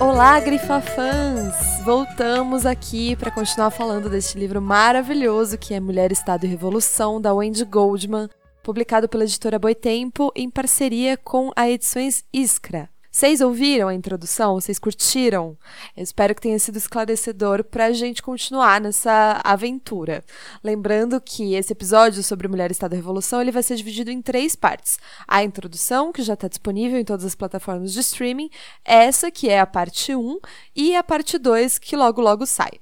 Olá, Grifa fãs! Voltamos aqui para continuar falando deste livro maravilhoso que é Mulher, Estado e Revolução, da Wendy Goldman, publicado pela editora Boitempo em parceria com a Edições Iskra. Vocês ouviram a introdução? Vocês curtiram? Eu espero que tenha sido esclarecedor para a gente continuar nessa aventura. Lembrando que esse episódio sobre Mulher Estado e Revolução ele vai ser dividido em três partes. A introdução, que já está disponível em todas as plataformas de streaming, essa que é a parte 1 e a parte 2 que logo logo sai.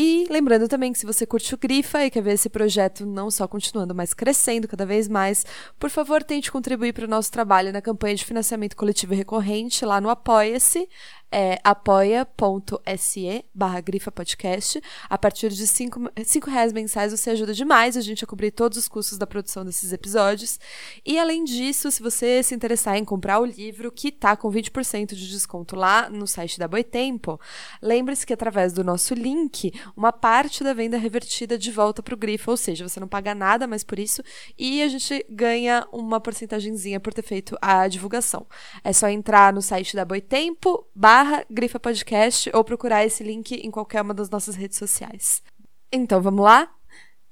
E lembrando também que se você curte o Grifa e quer ver esse projeto não só continuando, mas crescendo cada vez mais, por favor, tente contribuir para o nosso trabalho na campanha de financiamento coletivo recorrente lá no Apoia-se é apoia.se barra grifa podcast. A partir de 5 reais mensais você ajuda demais a gente a cobrir todos os custos da produção desses episódios. E além disso, se você se interessar em comprar o livro, que tá com 20% de desconto lá no site da Boitempo, lembre-se que através do nosso link, uma parte da venda é revertida de volta para o Grifa, ou seja, você não paga nada mais por isso e a gente ganha uma porcentagemzinha por ter feito a divulgação. É só entrar no site da Boitempo, barra barra Grifa Podcast ou procurar esse link em qualquer uma das nossas redes sociais. Então vamos lá?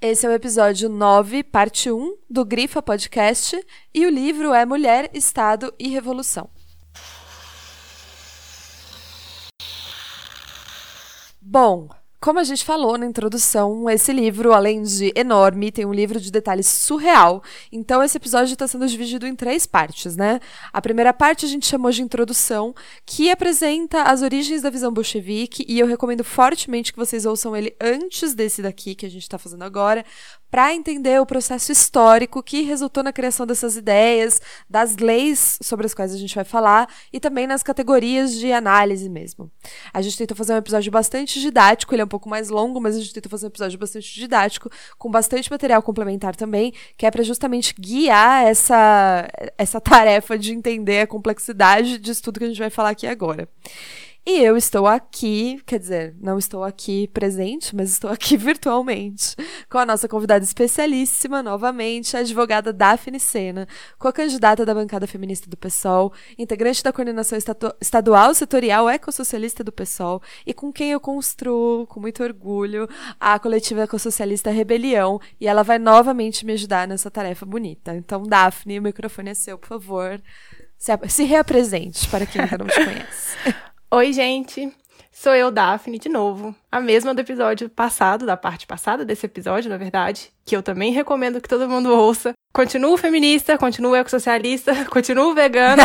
Esse é o episódio 9, parte 1 do Grifa Podcast e o livro é Mulher, Estado e Revolução. Bom, como a gente falou na introdução, esse livro, além de enorme, tem um livro de detalhes surreal. Então, esse episódio está sendo dividido em três partes, né? A primeira parte a gente chamou de introdução, que apresenta as origens da visão bolchevique, e eu recomendo fortemente que vocês ouçam ele antes desse daqui que a gente está fazendo agora, para entender o processo histórico que resultou na criação dessas ideias, das leis sobre as quais a gente vai falar e também nas categorias de análise mesmo. A gente tentou fazer um episódio bastante didático, ele é um pouco mais longo, mas a gente tentou fazer um episódio bastante didático, com bastante material complementar também, que é para justamente guiar essa, essa tarefa de entender a complexidade disso tudo que a gente vai falar aqui agora. E eu estou aqui, quer dizer, não estou aqui presente, mas estou aqui virtualmente, com a nossa convidada especialíssima, novamente, a advogada Daphne Sena, com a candidata da bancada feminista do PSOL, integrante da coordenação estadual setorial ecossocialista do PSOL, e com quem eu construo, com muito orgulho, a coletiva ecossocialista Rebelião, e ela vai novamente me ajudar nessa tarefa bonita. Então, Daphne, o microfone é seu, por favor. Se, se reapresente para quem ainda não te conhece. Oi, gente! Sou eu, Daphne, de novo. A mesma do episódio passado, da parte passada desse episódio, na verdade, que eu também recomendo que todo mundo ouça. Continuo feminista, continuo ecossocialista, continuo vegana.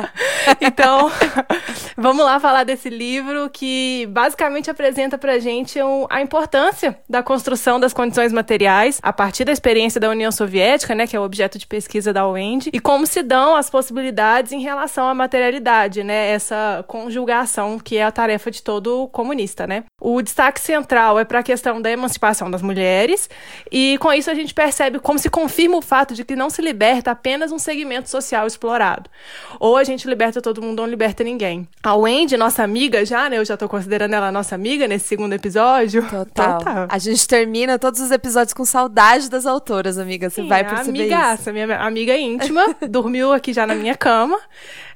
então, vamos lá falar desse livro que basicamente apresenta pra gente um, a importância da construção das condições materiais a partir da experiência da União Soviética, né, que é o objeto de pesquisa da UEND, e como se dão as possibilidades em relação à materialidade, né, essa conjugação que é a tarefa de todo comunista, né. O destaque central é para a questão da emancipação das mulheres e com isso a gente percebe como se confirma o fato fato de que não se liberta apenas um segmento social explorado. Ou a gente liberta todo mundo ou não liberta ninguém. A Wendy, nossa amiga já, né? Eu já tô considerando ela nossa amiga nesse segundo episódio. Total. Total. A gente termina todos os episódios com saudade das autoras, amiga. Você Sim, vai perceber amigaça, isso. minha amiga íntima, dormiu aqui já na minha cama.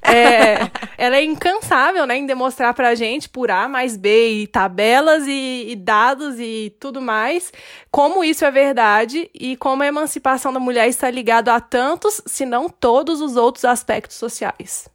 É, ela é incansável, né, em demonstrar pra gente, por A mais B, e tabelas e, e dados e tudo mais, como isso é verdade e como a emancipação da mulher está ligado a tantos, se não todos os outros aspectos sociais.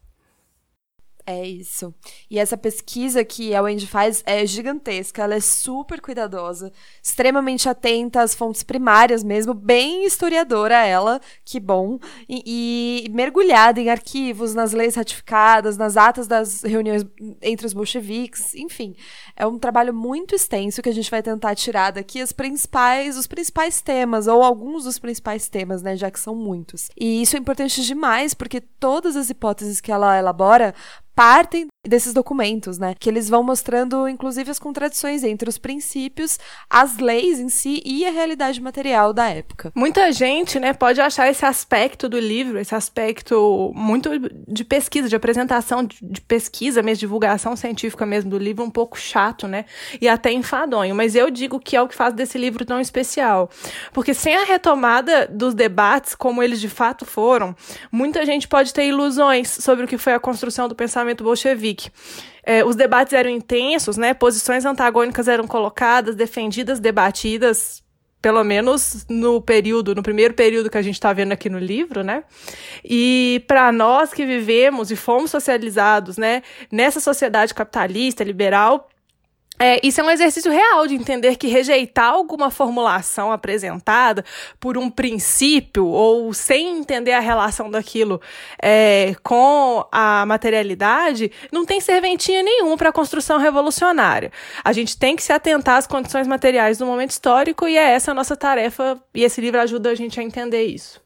É isso. E essa pesquisa que a Wendy faz é gigantesca, ela é super cuidadosa, extremamente atenta às fontes primárias mesmo, bem historiadora ela, que bom, e, e mergulhada em arquivos, nas leis ratificadas, nas atas das reuniões entre os bolcheviques, enfim. É um trabalho muito extenso que a gente vai tentar tirar daqui as principais, os principais temas, ou alguns dos principais temas, né, já que são muitos. E isso é importante demais, porque todas as hipóteses que ela elabora partem desses documentos, né? Que eles vão mostrando, inclusive, as contradições entre os princípios, as leis em si e a realidade material da época. Muita gente, né, pode achar esse aspecto do livro, esse aspecto muito de pesquisa, de apresentação de pesquisa, mesmo divulgação científica mesmo do livro, um pouco chato, né? E até enfadonho. Mas eu digo que é o que faz desse livro tão especial. Porque sem a retomada dos debates, como eles de fato foram, muita gente pode ter ilusões sobre o que foi a construção do pensamento bolchevique É, os debates eram intensos, né? Posições antagônicas eram colocadas, defendidas, debatidas, pelo menos no período, no primeiro período que a gente está vendo aqui no livro, né? E para nós que vivemos e fomos socializados, né, nessa sociedade capitalista, liberal, é, isso é um exercício real de entender que rejeitar alguma formulação apresentada por um princípio ou sem entender a relação daquilo é, com a materialidade não tem serventia nenhuma para a construção revolucionária. A gente tem que se atentar às condições materiais do momento histórico e é essa a nossa tarefa e esse livro ajuda a gente a entender isso.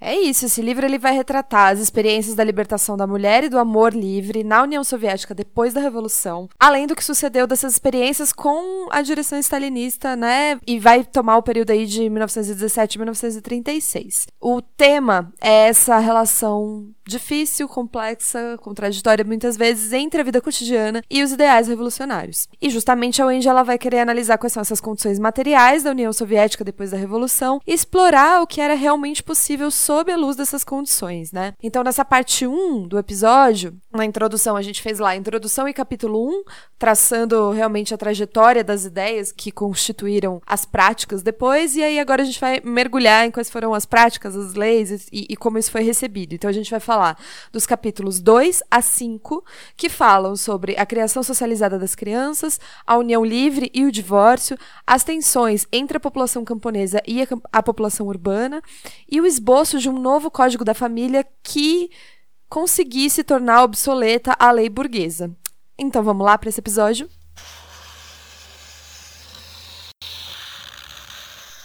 É isso, esse livro ele vai retratar as experiências da libertação da mulher e do amor livre na União Soviética depois da Revolução, além do que sucedeu dessas experiências com a direção stalinista, né? E vai tomar o período aí de 1917 a 1936. O tema é essa relação difícil, complexa, contraditória muitas vezes entre a vida cotidiana e os ideais revolucionários. E justamente a Wendy ela vai querer analisar quais são essas condições materiais da União Soviética depois da Revolução e explorar o que era realmente possível sob a luz dessas condições, né? Então, nessa parte 1 do episódio, na introdução, a gente fez lá introdução e capítulo 1, traçando realmente a trajetória das ideias que constituíram as práticas depois, e aí agora a gente vai mergulhar em quais foram as práticas, as leis e, e como isso foi recebido. Então, a gente vai falar dos capítulos 2 a 5, que falam sobre a criação socializada das crianças, a união livre e o divórcio, as tensões entre a população camponesa e a, a população urbana, e o esboço de um novo código da família que conseguisse tornar obsoleta a lei burguesa. Então vamos lá para esse episódio?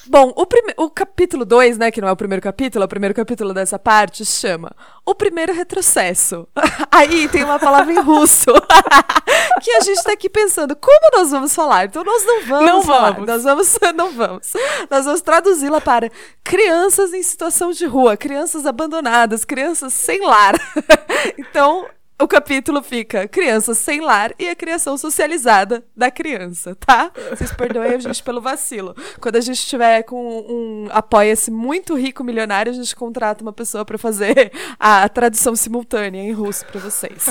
Bom, o, o capítulo 2, né, que não é o primeiro capítulo, é o primeiro capítulo dessa parte, chama O Primeiro Retrocesso. Aí tem uma palavra em russo. que a gente tá aqui pensando, como nós vamos falar? Então nós não vamos não falar. Vamos. Nós vamos, não vamos. Nós vamos traduzi-la para crianças em situação de rua, crianças abandonadas, crianças sem lar. então, o capítulo fica crianças sem lar e a criação socializada da criança, tá? Vocês perdoem a gente pelo vacilo. Quando a gente tiver com um apoia-se muito rico milionário, a gente contrata uma pessoa para fazer a tradução simultânea em russo para vocês.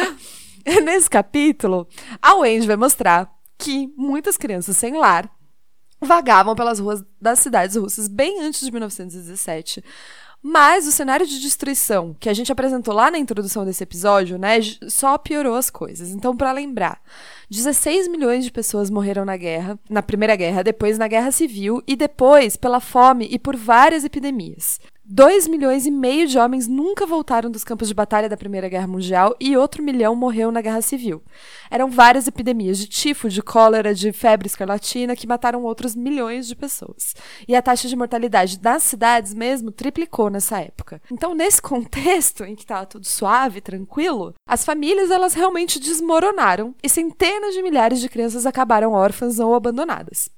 Nesse capítulo, a Wendy vai mostrar que muitas crianças sem lar vagavam pelas ruas das cidades russas bem antes de 1917 mas o cenário de destruição que a gente apresentou lá na introdução desse episódio, né, só piorou as coisas. Então, para lembrar, 16 milhões de pessoas morreram na guerra, na Primeira Guerra, depois na Guerra Civil e depois pela fome e por várias epidemias. 2 milhões e meio de homens nunca voltaram dos campos de batalha da Primeira Guerra Mundial e outro milhão morreu na Guerra Civil. Eram várias epidemias de tifo, de cólera, de febre escarlatina que mataram outros milhões de pessoas. E a taxa de mortalidade das cidades mesmo triplicou nessa época. Então, nesse contexto em que estava tudo suave, tranquilo, as famílias elas realmente desmoronaram e centenas de milhares de crianças acabaram órfãs ou abandonadas.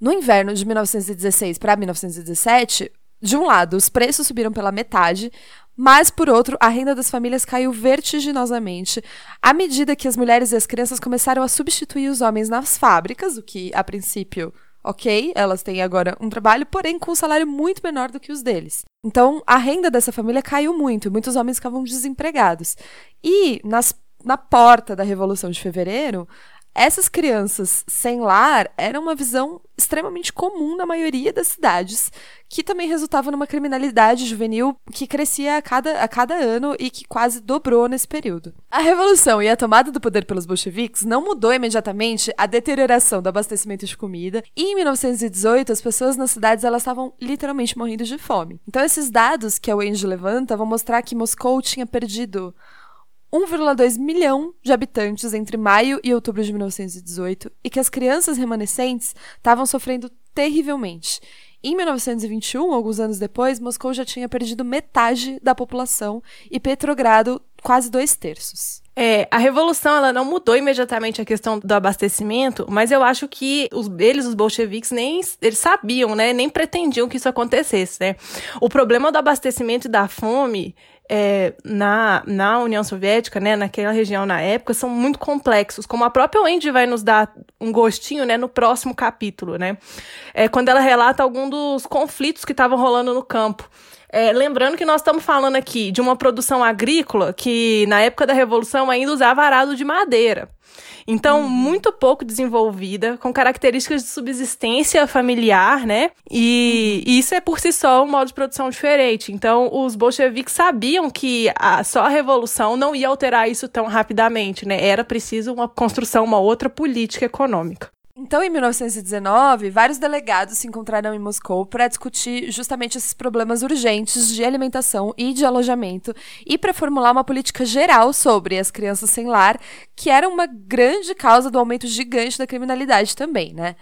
No inverno de 1916 para 1917, de um lado, os preços subiram pela metade, mas, por outro, a renda das famílias caiu vertiginosamente à medida que as mulheres e as crianças começaram a substituir os homens nas fábricas, o que, a princípio, ok, elas têm agora um trabalho, porém com um salário muito menor do que os deles. Então, a renda dessa família caiu muito, muitos homens ficavam desempregados. E, nas, na porta da Revolução de Fevereiro, essas crianças sem lar eram uma visão extremamente comum na maioria das cidades, que também resultava numa criminalidade juvenil que crescia a cada, a cada ano e que quase dobrou nesse período. A revolução e a tomada do poder pelos bolcheviques não mudou imediatamente a deterioração do abastecimento de comida, e em 1918 as pessoas nas cidades elas estavam literalmente morrendo de fome. Então esses dados que a Wendy levanta vão mostrar que Moscou tinha perdido 1,2 milhão de habitantes entre maio e outubro de 1918 e que as crianças remanescentes estavam sofrendo terrivelmente. Em 1921, alguns anos depois, Moscou já tinha perdido metade da população e Petrogrado quase dois terços. É, a revolução ela não mudou imediatamente a questão do abastecimento, mas eu acho que os, eles, os bolcheviques, nem eles sabiam, né, nem pretendiam que isso acontecesse, né? O problema do abastecimento e da fome é, na, na União Soviética, né, naquela região na época, são muito complexos, como a própria Wendy vai nos dar um gostinho, né, no próximo capítulo, né, é, quando ela relata algum dos conflitos que estavam rolando no campo. É, lembrando que nós estamos falando aqui de uma produção agrícola que, na época da Revolução, ainda usava arado de madeira. Então, uhum. muito pouco desenvolvida, com características de subsistência familiar, né? E, uhum. isso é por si só um modo de produção diferente. Então, os bolcheviques sabiam que a, só a revolução não ia alterar isso tão rapidamente, né? Era preciso uma construção, uma outra política econômica. Então, em 1919, vários delegados se encontraram em Moscou para discutir justamente esses problemas urgentes de alimentação e de alojamento e para formular uma política geral sobre as crianças sem lar, que era uma grande causa do aumento gigante da criminalidade também, né?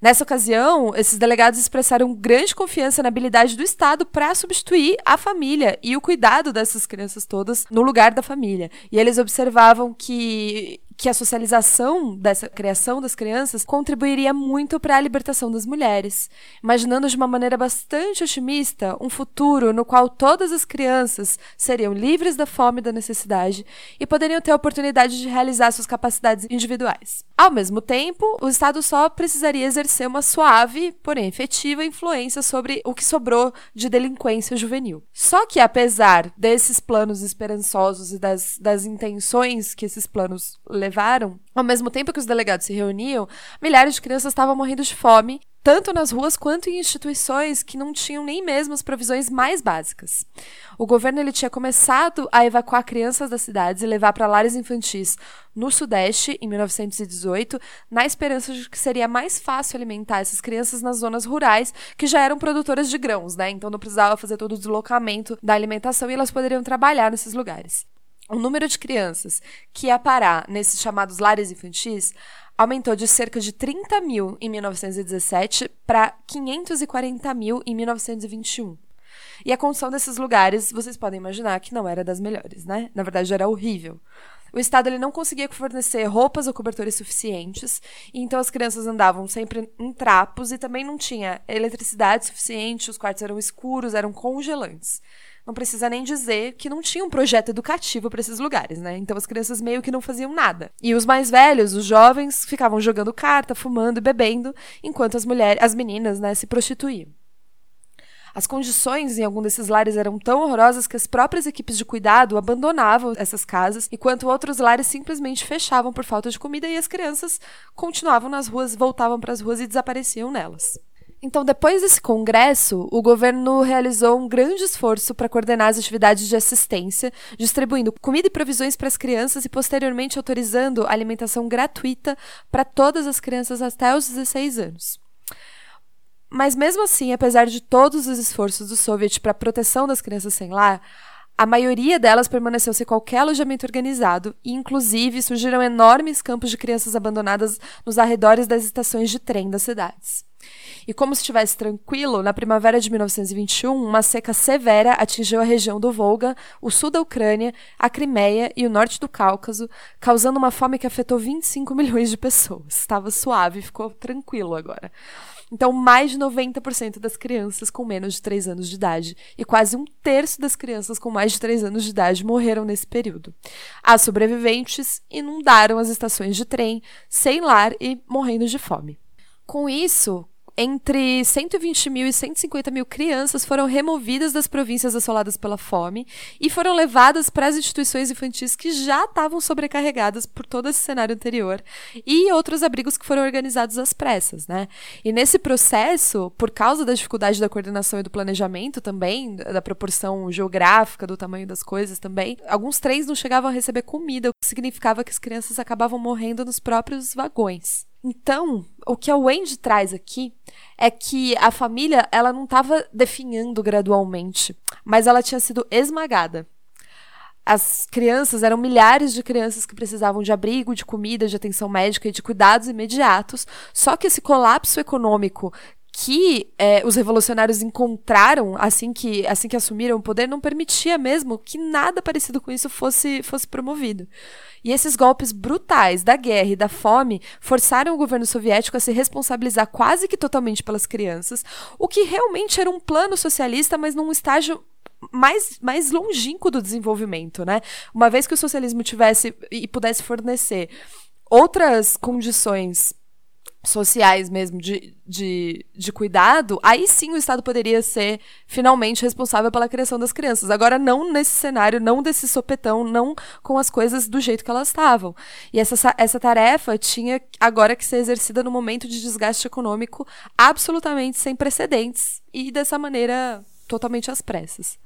Nessa ocasião, esses delegados expressaram grande confiança na habilidade do Estado para substituir a família e o cuidado dessas crianças todas no lugar da família. E eles observavam que que a socialização dessa criação das crianças contribuiria muito para a libertação das mulheres, imaginando de uma maneira bastante otimista um futuro no qual todas as crianças seriam livres da fome e da necessidade e poderiam ter a oportunidade de realizar suas capacidades individuais. Ao mesmo tempo, o Estado só precisaria exercer uma suave, porém efetiva influência sobre o que sobrou de delinquência juvenil. Só que, apesar desses planos esperançosos e das, das intenções que esses planos levaram levaram, ao mesmo tempo que os delegados se reuniam, milhares de crianças estavam morrendo de fome, tanto nas ruas quanto em instituições que não tinham nem mesmo as provisões mais básicas. O governo ele tinha começado a evacuar crianças das cidades e levar para lares infantis no Sudeste, em 1918, na esperança de que seria mais fácil alimentar essas crianças nas zonas rurais, que já eram produtoras de grãos, né? Então não precisava fazer todo o deslocamento da alimentação e elas poderiam trabalhar nesses lugares o número de crianças que ia parar nesses chamados lares infantis aumentou de cerca de 30 mil em 1917 para 540 mil em 1921. E a condição desses lugares, vocês podem imaginar que não era das melhores, né? Na verdade, era horrível. O Estado ele não conseguia fornecer roupas ou cobertores suficientes, então as crianças andavam sempre em trapos e também não tinha eletricidade suficiente, os quartos eram escuros, eram congelantes não precisa nem dizer que não tinha um projeto educativo para esses lugares, né? Então as crianças meio que não faziam nada. E os mais velhos, os jovens, ficavam jogando carta, fumando e bebendo, enquanto as mulheres, as meninas, né, se prostituíam. As condições em algum desses lares eram tão horrorosas que as próprias equipes de cuidado abandonavam essas casas, enquanto outros lares simplesmente fechavam por falta de comida e as crianças continuavam nas ruas, voltavam para as ruas e desapareciam nelas. Então, depois desse congresso, o governo realizou um grande esforço para coordenar as atividades de assistência, distribuindo comida e provisões para as crianças e posteriormente autorizando alimentação gratuita para todas as crianças até os 16 anos. Mas mesmo assim, apesar de todos os esforços do Soviet para a proteção das crianças sem lar, a maioria delas permaneceu sem qualquer alojamento organizado e, inclusive, surgiram enormes campos de crianças abandonadas nos arredores das estações de trem das cidades. E como se estivesse tranquilo, na primavera de 1921, uma seca severa atingiu a região do Volga, o sul da Ucrânia, a Crimeia e o norte do Cáucaso, causando uma fome que afetou 25 milhões de pessoas. Estava suave, ficou tranquilo agora. Então, mais de 90% das crianças com menos de 3 anos de idade e quase um terço das crianças com mais de 3 anos de idade morreram nesse período. As sobreviventes inundaram as estações de trem, sem lar e morrendo de fome. Com isso, entre 120 mil e 150 mil crianças foram removidas das províncias assoladas pela fome e foram levadas para as instituições infantis que já estavam sobrecarregadas por todo esse cenário anterior e outros abrigos que foram organizados às pressas, né? E nesse processo, por causa da dificuldade da coordenação e do planejamento também, da proporção geográfica, do tamanho das coisas também, alguns trens não chegavam a receber comida, o que significava que as crianças acabavam morrendo nos próprios vagões. Então, o que a Wendy traz aqui é que a família ela não estava definhando gradualmente, mas ela tinha sido esmagada. As crianças eram milhares de crianças que precisavam de abrigo, de comida, de atenção médica e de cuidados imediatos. Só que esse colapso econômico que é, os revolucionários encontraram assim que assim que assumiram o poder não permitia mesmo que nada parecido com isso fosse fosse promovido. E esses golpes brutais da guerra e da fome forçaram o governo soviético a se responsabilizar quase que totalmente pelas crianças, o que realmente era um plano socialista, mas num estágio mais, mais longínquo do desenvolvimento, né? Uma vez que o socialismo tivesse e pudesse fornecer outras condições sociais mesmo de, de, de cuidado, aí sim o Estado poderia ser finalmente responsável pela criação das crianças. Agora, não nesse cenário, não desse sopetão, não com as coisas do jeito que elas estavam. E essa, essa tarefa tinha agora que ser exercida no momento de desgaste econômico absolutamente sem precedentes e dessa maneira totalmente às pressas.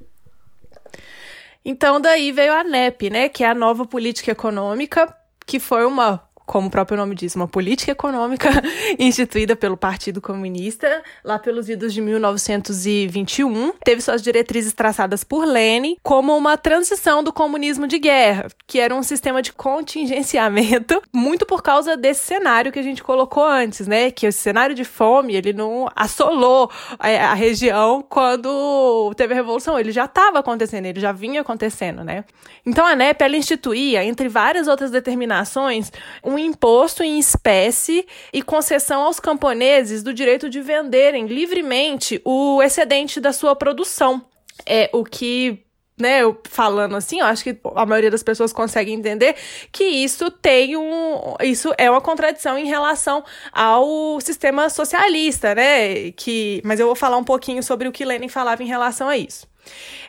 Então, daí veio a NEP, né, que é a nova política econômica, que foi uma como o próprio nome diz, uma política econômica instituída pelo Partido Comunista lá pelos idos de 1921. Teve suas diretrizes traçadas por Lenin como uma transição do comunismo de guerra, que era um sistema de contingenciamento, muito por causa desse cenário que a gente colocou antes, né? Que esse cenário de fome, ele não assolou a, a região quando teve a revolução, ele já estava acontecendo, ele já vinha acontecendo, né? Então a NEP ela instituía, entre várias outras determinações, um um imposto em espécie e concessão aos camponeses do direito de venderem livremente o excedente da sua produção. É o que né, eu falando assim, eu acho que a maioria das pessoas consegue entender que isso tem um, isso é uma contradição em relação ao sistema socialista, né, que, mas eu vou falar um pouquinho sobre o que Lenin falava em relação a isso.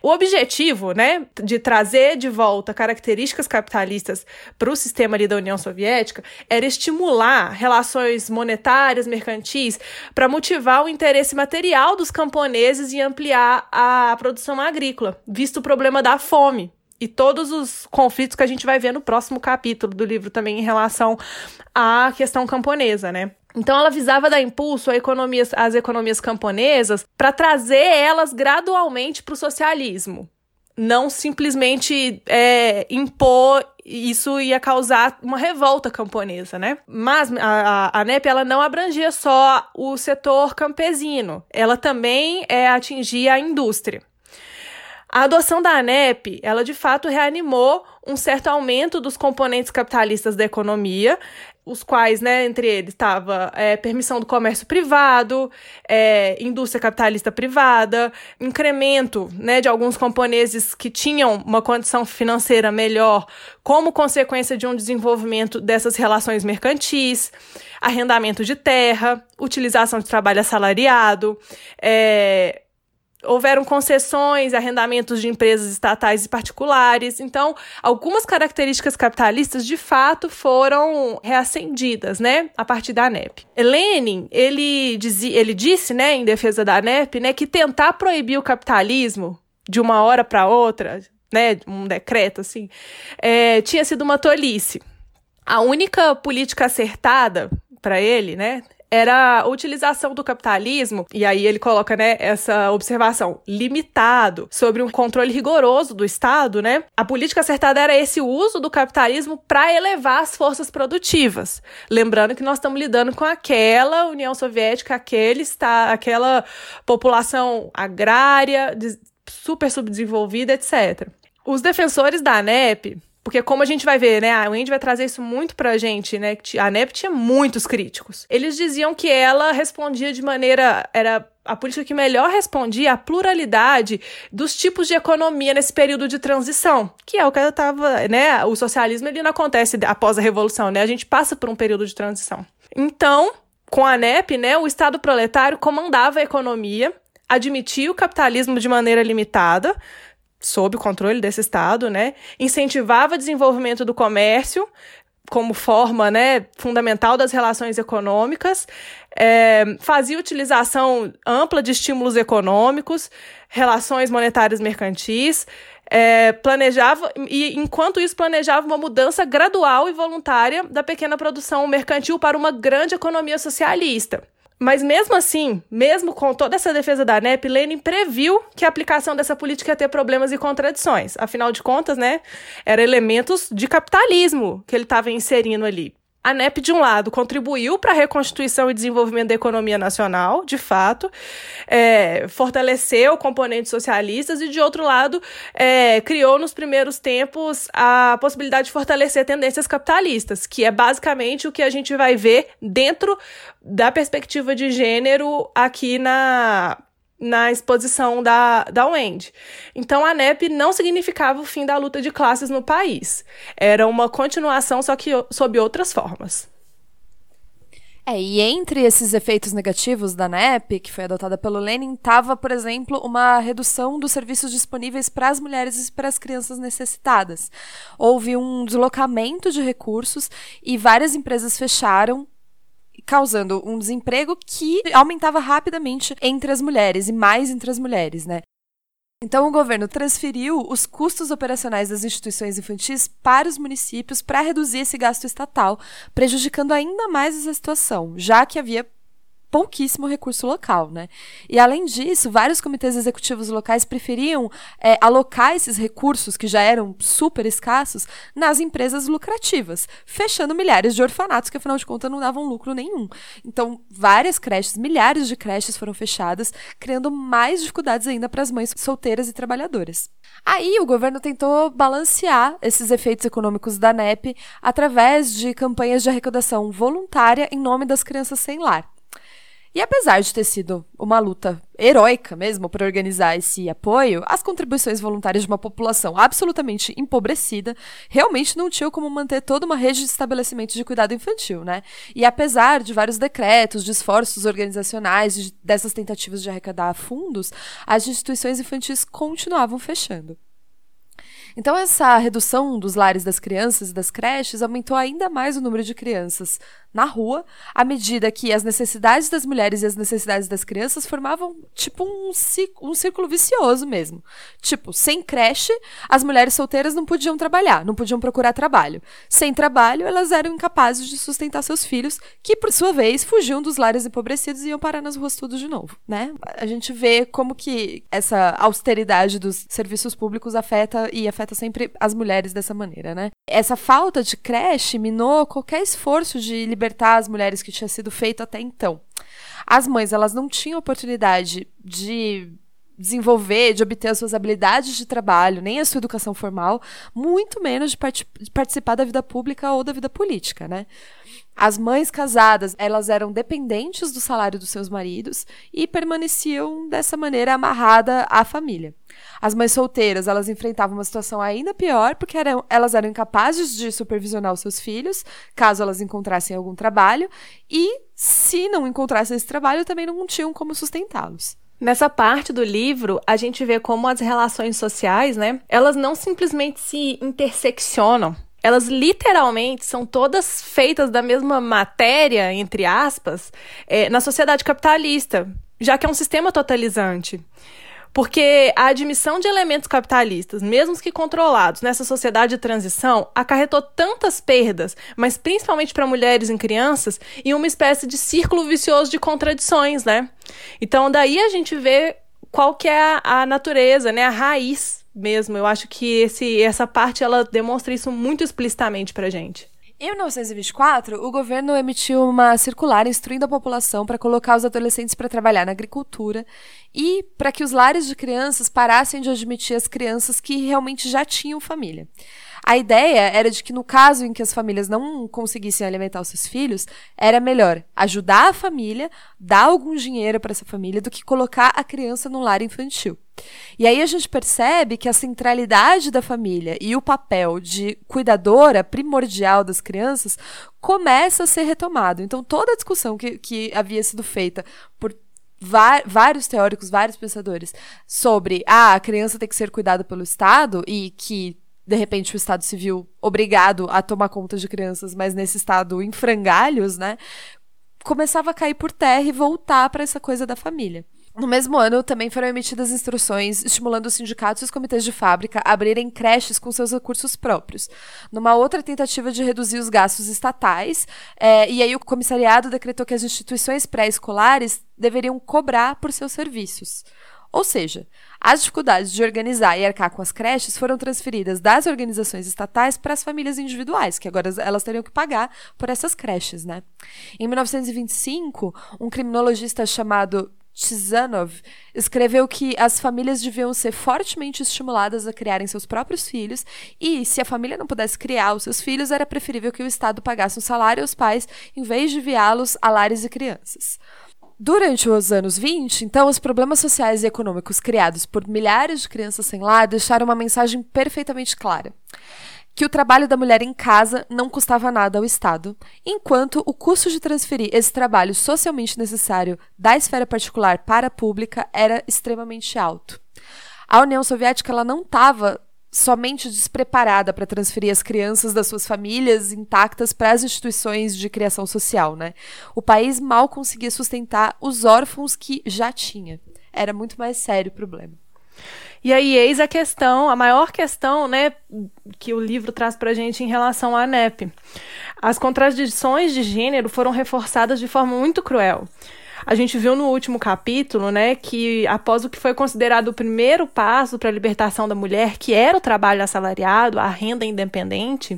O objetivo, né, de trazer de volta características capitalistas para o sistema ali da União Soviética era estimular relações monetárias, mercantis, para motivar o interesse material dos camponeses e ampliar a produção agrícola, visto o problema da fome, e todos os conflitos que a gente vai ver no próximo capítulo do livro também em relação à questão camponesa, né? Então ela visava dar impulso às economias camponesas para trazer elas gradualmente para o socialismo. Não simplesmente é, impor isso ia causar uma revolta camponesa, né? Mas a, a, a NEP ela não abrangia só o setor campesino, ela também é, atingia a indústria. A adoção da ANEP, ela de fato reanimou um certo aumento dos componentes capitalistas da economia, os quais, né, entre eles estava é, permissão do comércio privado, é, indústria capitalista privada, incremento, né, de alguns camponeses que tinham uma condição financeira melhor, como consequência de um desenvolvimento dessas relações mercantis, arrendamento de terra, utilização de trabalho assalariado, é, houveram concessões, arrendamentos de empresas estatais e particulares. Então, algumas características capitalistas de fato foram reacendidas, né, a partir da ANEP. Lenin, ele, dizia, ele disse, né, em defesa da ANEP, né, que tentar proibir o capitalismo de uma hora para outra, né, um decreto assim, é, tinha sido uma tolice. A única política acertada para ele, né, era a utilização do capitalismo, e aí ele coloca, né, essa observação, limitado, sobre um controle rigoroso do Estado, né? A política acertada era esse uso do capitalismo para elevar as forças produtivas. Lembrando que nós estamos lidando com aquela União Soviética, aquele está, aquela população agrária, super subdesenvolvida, etc. Os defensores da ANEP porque como a gente vai ver, né, a Wendy vai trazer isso muito pra gente, né, a NEP tinha muitos críticos. Eles diziam que ela respondia de maneira era a política que melhor respondia à pluralidade dos tipos de economia nesse período de transição, que é o que eu tava, né, o socialismo ele não acontece após a revolução, né? A gente passa por um período de transição. Então, com a NEP, né, o Estado proletário comandava a economia, admitia o capitalismo de maneira limitada, sob o controle desse Estado, né, incentivava o desenvolvimento do comércio como forma né, fundamental das relações econômicas, é, fazia utilização ampla de estímulos econômicos, relações monetárias mercantis, é, planejava, e enquanto isso planejava uma mudança gradual e voluntária da pequena produção mercantil para uma grande economia socialista. Mas mesmo assim, mesmo com toda essa defesa da ANEP, Lenin previu que a aplicação dessa política ia ter problemas e contradições. Afinal de contas, né, eram elementos de capitalismo que ele estava inserindo ali. A NEP, de um lado, contribuiu para a reconstituição e desenvolvimento da economia nacional, de fato, é, fortaleceu componentes socialistas, e, de outro lado, é, criou nos primeiros tempos a possibilidade de fortalecer tendências capitalistas, que é basicamente o que a gente vai ver dentro da perspectiva de gênero aqui na, na exposição da, da Wendy. Então, a NEP não significava o fim da luta de classes no país. Era uma continuação, só que sob outras formas. É, e entre esses efeitos negativos da NEP, que foi adotada pelo Lenin, estava, por exemplo, uma redução dos serviços disponíveis para as mulheres e para as crianças necessitadas. Houve um deslocamento de recursos e várias empresas fecharam causando um desemprego que aumentava rapidamente entre as mulheres e mais entre as mulheres, né? Então, o governo transferiu os custos operacionais das instituições infantis para os municípios para reduzir esse gasto estatal, prejudicando ainda mais essa situação, já que havia pouquíssimo recurso local, né? E além disso, vários comitês executivos locais preferiam é, alocar esses recursos que já eram super escassos nas empresas lucrativas, fechando milhares de orfanatos que afinal de contas não davam lucro nenhum. Então, várias creches, milhares de creches foram fechadas, criando mais dificuldades ainda para as mães solteiras e trabalhadoras. Aí o governo tentou balancear esses efeitos econômicos da NEP através de campanhas de arrecadação voluntária em nome das crianças sem lar. E apesar de ter sido uma luta heróica mesmo para organizar esse apoio, as contribuições voluntárias de uma população absolutamente empobrecida realmente não tinham como manter toda uma rede de estabelecimentos de cuidado infantil, né? E apesar de vários decretos, de esforços organizacionais, de, dessas tentativas de arrecadar fundos, as instituições infantis continuavam fechando. Então, essa redução dos lares das crianças e das creches aumentou ainda mais o número de crianças na rua, à medida que as necessidades das mulheres e as necessidades das crianças formavam tipo um, um círculo vicioso mesmo. Tipo, sem creche, as mulheres solteiras não podiam trabalhar, não podiam procurar trabalho. Sem trabalho, elas eram incapazes de sustentar seus filhos, que por sua vez fugiam dos lares empobrecidos e iam parar nas ruas tudo de novo, né? A gente vê como que essa austeridade dos serviços públicos afeta e afeta sempre as mulheres dessa maneira, né? Essa falta de creche minou qualquer esforço de libertar as mulheres que tinha sido feito até então. As mães, elas não tinham oportunidade de desenvolver, de obter as suas habilidades de trabalho, nem a sua educação formal, muito menos de, part participar da vida pública ou da vida política, né? As mães casadas, elas eram dependentes do salário dos seus maridos e permaneciam dessa maneira amarrada à família. As mães solteiras, elas enfrentavam uma situação ainda pior porque eram, elas eram incapazes de supervisionar os seus filhos, caso elas encontrassem algum trabalho, e se não encontrassem esse trabalho, também não tinham como sustentá-los. Nessa parte do livro, a gente vê como as relações sociais, né, elas não simplesmente se interseccionam, elas literalmente são todas feitas da mesma matéria, entre aspas, é, na sociedade capitalista, já que é um sistema totalizante. Porque a admissão de elementos capitalistas, mesmo que controlados, nessa sociedade de transição, acarretou tantas perdas, mas principalmente para mulheres e crianças, em uma espécie de círculo vicioso de contradições, né? Então, daí a gente vê qual que é a, a natureza, né? A raiz mesmo. Eu acho que esse, essa parte ela demonstra isso muito explicitamente pra gente. Em 1924, o governo emitiu uma circular instruindo a população para colocar os adolescentes para trabalhar na agricultura e para que os lares de crianças parassem de admitir as crianças que realmente já tinham família. A ideia era de que, no caso em que as famílias não conseguissem alimentar os seus filhos, era melhor ajudar a família, dar algum dinheiro para essa família, do que colocar a criança num lar infantil. E aí a gente percebe que a centralidade da família e o papel de cuidadora primordial das crianças começa a ser retomado. Então, toda a discussão que, que havia sido feita por vários teóricos, vários pensadores, sobre ah, a criança tem que ser cuidada pelo Estado e que de repente o Estado civil obrigado a tomar conta de crianças, mas nesse estado em frangalhos, né? Começava a cair por terra e voltar para essa coisa da família. No mesmo ano, também foram emitidas instruções estimulando os sindicatos e os comitês de fábrica a abrirem creches com seus recursos próprios. Numa outra tentativa de reduzir os gastos estatais, é, e aí o comissariado decretou que as instituições pré-escolares deveriam cobrar por seus serviços. Ou seja, as dificuldades de organizar e arcar com as creches foram transferidas das organizações estatais para as famílias individuais, que agora elas teriam que pagar por essas creches, né? Em 1925, um criminologista chamado Chizanov escreveu que as famílias deviam ser fortemente estimuladas a criarem seus próprios filhos e, se a família não pudesse criar os seus filhos, era preferível que o Estado pagasse um salário aos pais em vez de enviá-los a lares e crianças. Durante os anos 20, então, os problemas sociais e econômicos criados por milhares de crianças sem lar deixaram uma mensagem perfeitamente clara. Que o trabalho da mulher em casa não custava nada ao Estado, enquanto o custo de transferir esse trabalho socialmente necessário da esfera particular para a pública era extremamente alto. A União Soviética ela não estava somente despreparada para transferir as crianças das suas famílias intactas para as instituições de criação social, né? O país mal conseguia sustentar os órfãos que já tinha. Era muito mais sério o problema. E aí, eis a questão, a maior questão, né, que o livro traz para a gente em relação à NEP. As contradições de gênero foram reforçadas de forma muito cruel. A gente viu no último capítulo, né, que após o que foi considerado o primeiro passo para a libertação da mulher, que era o trabalho assalariado, a renda independente,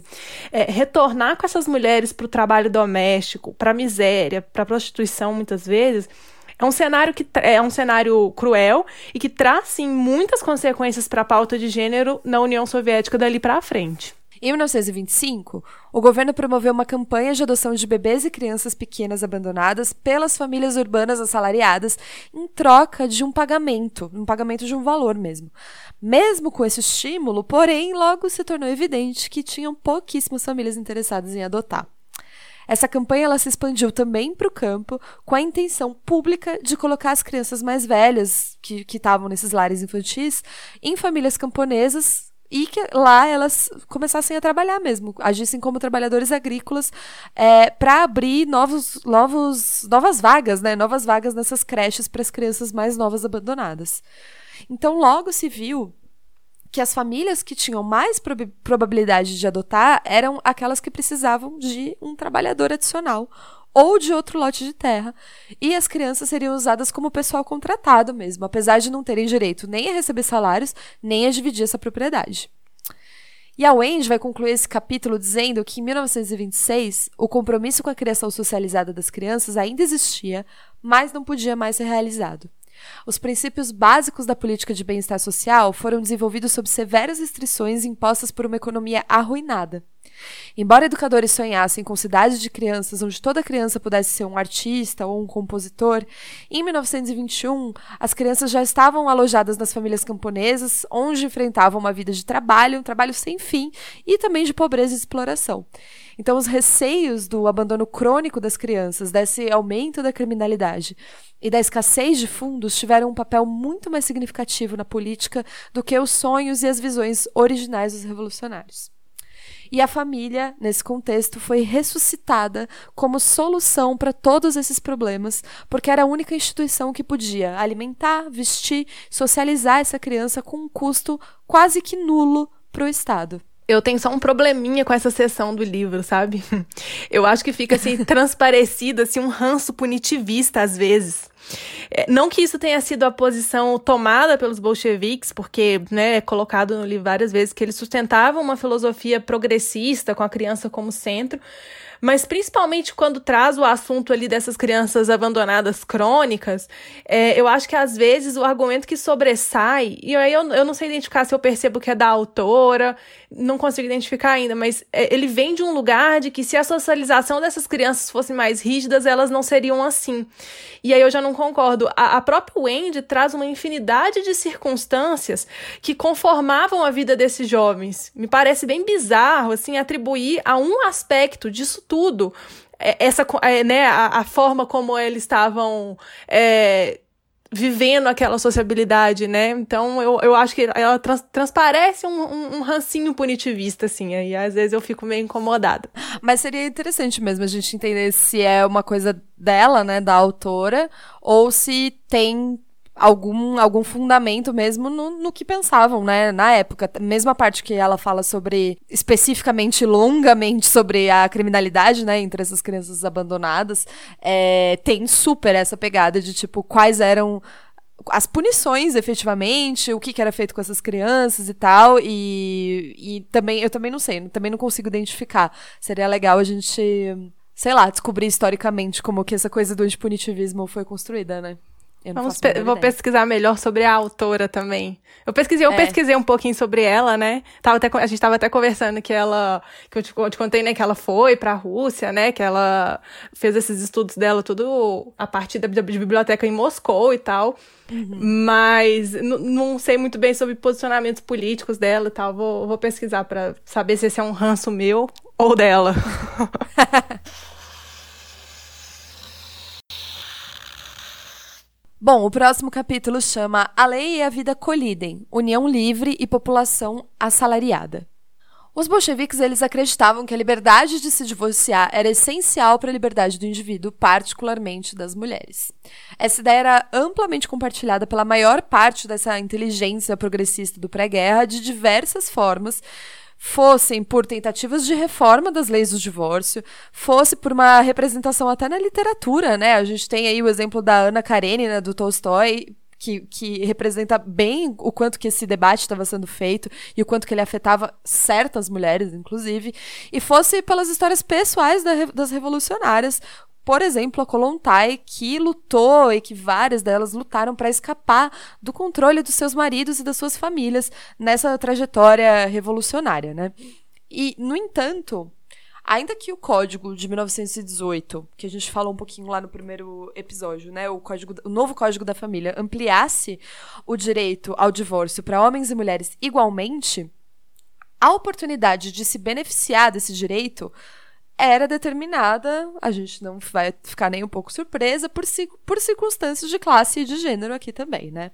é, retornar com essas mulheres para o trabalho doméstico, para a miséria, para a prostituição, muitas vezes, é um cenário que é um cenário cruel e que traz sim muitas consequências para a pauta de gênero na União Soviética dali para frente. Em 1925, o governo promoveu uma campanha de adoção de bebês e crianças pequenas abandonadas pelas famílias urbanas assalariadas em troca de um pagamento, um pagamento de um valor mesmo. Mesmo com esse estímulo, porém, logo se tornou evidente que tinham pouquíssimas famílias interessadas em adotar. Essa campanha ela se expandiu também para o campo com a intenção pública de colocar as crianças mais velhas que estavam nesses lares infantis em famílias camponesas e que lá elas começassem a trabalhar mesmo, agissem como trabalhadores agrícolas é, para abrir novos, novos, novas vagas, né, novas vagas nessas creches para as crianças mais novas abandonadas. Então logo se viu que as famílias que tinham mais prob probabilidade de adotar eram aquelas que precisavam de um trabalhador adicional ou de outro lote de terra, e as crianças seriam usadas como pessoal contratado mesmo, apesar de não terem direito nem a receber salários, nem a dividir essa propriedade. E a Wendy vai concluir esse capítulo dizendo que em 1926 o compromisso com a criação socializada das crianças ainda existia, mas não podia mais ser realizado. Os princípios básicos da política de bem-estar social foram desenvolvidos sob severas restrições impostas por uma economia arruinada. Embora educadores sonhassem com cidades de crianças onde toda criança pudesse ser um artista ou um compositor, em 1921 as crianças já estavam alojadas nas famílias camponesas, onde enfrentavam uma vida de trabalho, um trabalho sem fim e também de pobreza e exploração. Então, os receios do abandono crônico das crianças, desse aumento da criminalidade e da escassez de fundos tiveram um papel muito mais significativo na política do que os sonhos e as visões originais dos revolucionários. E a família, nesse contexto, foi ressuscitada como solução para todos esses problemas, porque era a única instituição que podia alimentar, vestir, socializar essa criança com um custo quase que nulo para o Estado eu tenho só um probleminha com essa seção do livro, sabe? Eu acho que fica assim transparecido assim um ranço punitivista às vezes. É, não que isso tenha sido a posição tomada pelos bolcheviques, porque né, é colocado no livro várias vezes que eles sustentavam uma filosofia progressista com a criança como centro, mas principalmente quando traz o assunto ali dessas crianças abandonadas crônicas, é, eu acho que às vezes o argumento que sobressai, e aí eu, eu não sei identificar se eu percebo que é da autora, não consigo identificar ainda, mas é, ele vem de um lugar de que se a socialização dessas crianças fosse mais rígidas, elas não seriam assim. E aí eu já não concordo. A, a própria Wendy traz uma infinidade de circunstâncias que conformavam a vida desses jovens. Me parece bem bizarro, assim, atribuir a um aspecto disso tudo é, essa, é, né, a, a forma como eles estavam é, vivendo aquela sociabilidade, né? Então eu, eu acho que ela trans, transparece um, um, um, rancinho punitivista, assim, aí às vezes eu fico meio incomodada. Mas seria interessante mesmo a gente entender se é uma coisa dela, né, da autora, ou se tem algum, algum fundamento mesmo no, no que pensavam, né, na época. Mesmo a parte que ela fala sobre, especificamente, longamente, sobre a criminalidade, né, entre essas crianças abandonadas, é, tem super essa pegada de, tipo, quais eram as punições, efetivamente, o que, que, era feito com essas crianças e tal, e, e também, eu também não sei, também não consigo identificar. Seria legal a gente, sei lá, descobrir historicamente como que essa coisa do punitivismo foi construída, né? Vamos pe vou pesquisar melhor sobre a autora também. Eu pesquisei, eu é. pesquisei um pouquinho sobre ela, né? Tava até, a gente tava até conversando que ela, que eu te, eu te contei, né, que ela foi pra Rússia, né, que ela fez esses estudos dela tudo a partir da, da de biblioteca em Moscou e tal. Uhum. Mas não sei muito bem sobre posicionamentos políticos dela e tal. Vou, vou pesquisar para saber se esse é um ranço meu ou dela. Bom, o próximo capítulo chama A Lei e a Vida Colidem, União Livre e População Assalariada. Os bolcheviques eles acreditavam que a liberdade de se divorciar era essencial para a liberdade do indivíduo, particularmente das mulheres. Essa ideia era amplamente compartilhada pela maior parte dessa inteligência progressista do pré-guerra de diversas formas, fossem por tentativas de reforma das leis do divórcio, fosse por uma representação até na literatura, né? A gente tem aí o exemplo da Ana Karenina, do Tolstói, que, que, representa bem o quanto que esse debate estava sendo feito e o quanto que ele afetava certas mulheres, inclusive, e fosse pelas histórias pessoais da, das revolucionárias, por exemplo, a Kolontai, que lutou e que várias delas lutaram para escapar do controle dos seus maridos e das suas famílias nessa trajetória revolucionária, né? E, no entanto, ainda que o código de 1918, que a gente falou um pouquinho lá no primeiro episódio, né, o código, o novo código da família ampliasse o direito ao divórcio para homens e mulheres igualmente, a oportunidade de se beneficiar desse direito era determinada, a gente não vai ficar nem um pouco surpresa, por, por circunstâncias de classe e de gênero aqui também, né?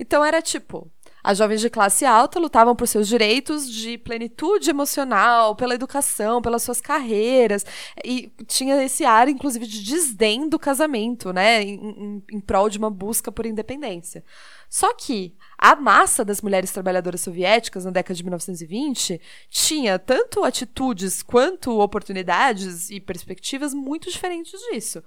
Então era tipo, as jovens de classe alta lutavam por seus direitos de plenitude emocional, pela educação, pelas suas carreiras, e tinha esse ar, inclusive, de desdém do casamento, né, em, em, em prol de uma busca por independência. Só que a massa das mulheres trabalhadoras soviéticas na década de 1920 tinha tanto atitudes quanto oportunidades e perspectivas muito diferentes disso.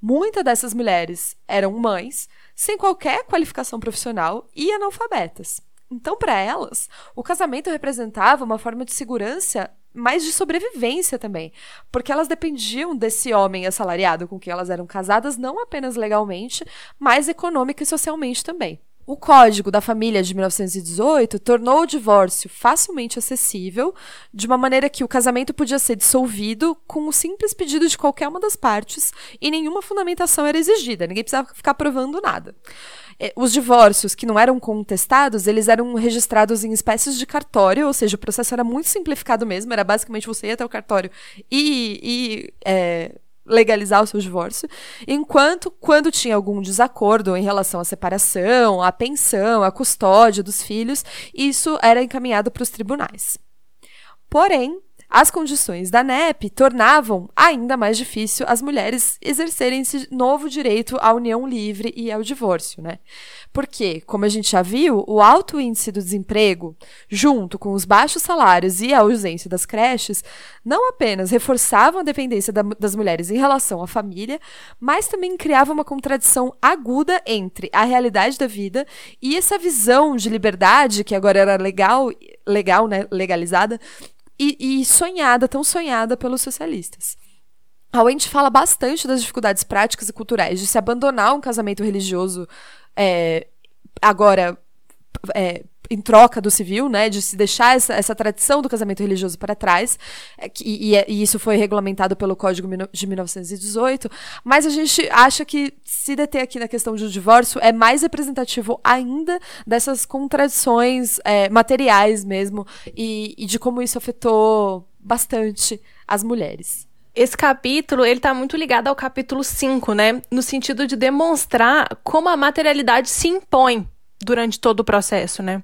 Muitas dessas mulheres eram mães, sem qualquer qualificação profissional e analfabetas. Então, para elas, o casamento representava uma forma de segurança, mas de sobrevivência também, porque elas dependiam desse homem assalariado com quem elas eram casadas, não apenas legalmente, mas econômica e socialmente também. O Código da Família de 1918 tornou o divórcio facilmente acessível, de uma maneira que o casamento podia ser dissolvido com o simples pedido de qualquer uma das partes e nenhuma fundamentação era exigida, ninguém precisava ficar provando nada. É, os divórcios que não eram contestados, eles eram registrados em espécies de cartório, ou seja, o processo era muito simplificado mesmo, era basicamente você ir até o cartório e, e é, legalizar o seu divórcio, enquanto quando tinha algum desacordo em relação à separação, à pensão, à custódia dos filhos, isso era encaminhado para os tribunais. Porém, as condições da NEP tornavam ainda mais difícil as mulheres exercerem esse novo direito à união livre e ao divórcio, né? Porque, como a gente já viu, o alto índice do desemprego, junto com os baixos salários e a ausência das creches, não apenas reforçavam a dependência da, das mulheres em relação à família, mas também criavam uma contradição aguda entre a realidade da vida e essa visão de liberdade, que agora era legal, legal, né, legalizada, e, e sonhada, tão sonhada pelos socialistas. A Wendy fala bastante das dificuldades práticas e culturais de se abandonar um casamento religioso é, agora é, em troca do civil, né, de se deixar essa, essa tradição do casamento religioso para trás, é, e, e, e, isso foi regulamentado pelo Código de 1918, mas a gente acha que se deter aqui na questão do divórcio é mais representativo ainda dessas contradições é, materiais mesmo, e, e de como isso afetou bastante as mulheres. Esse capítulo, ele tá muito ligado ao capítulo 5, né? No sentido de demonstrar como a materialidade se impõe durante todo o processo, né?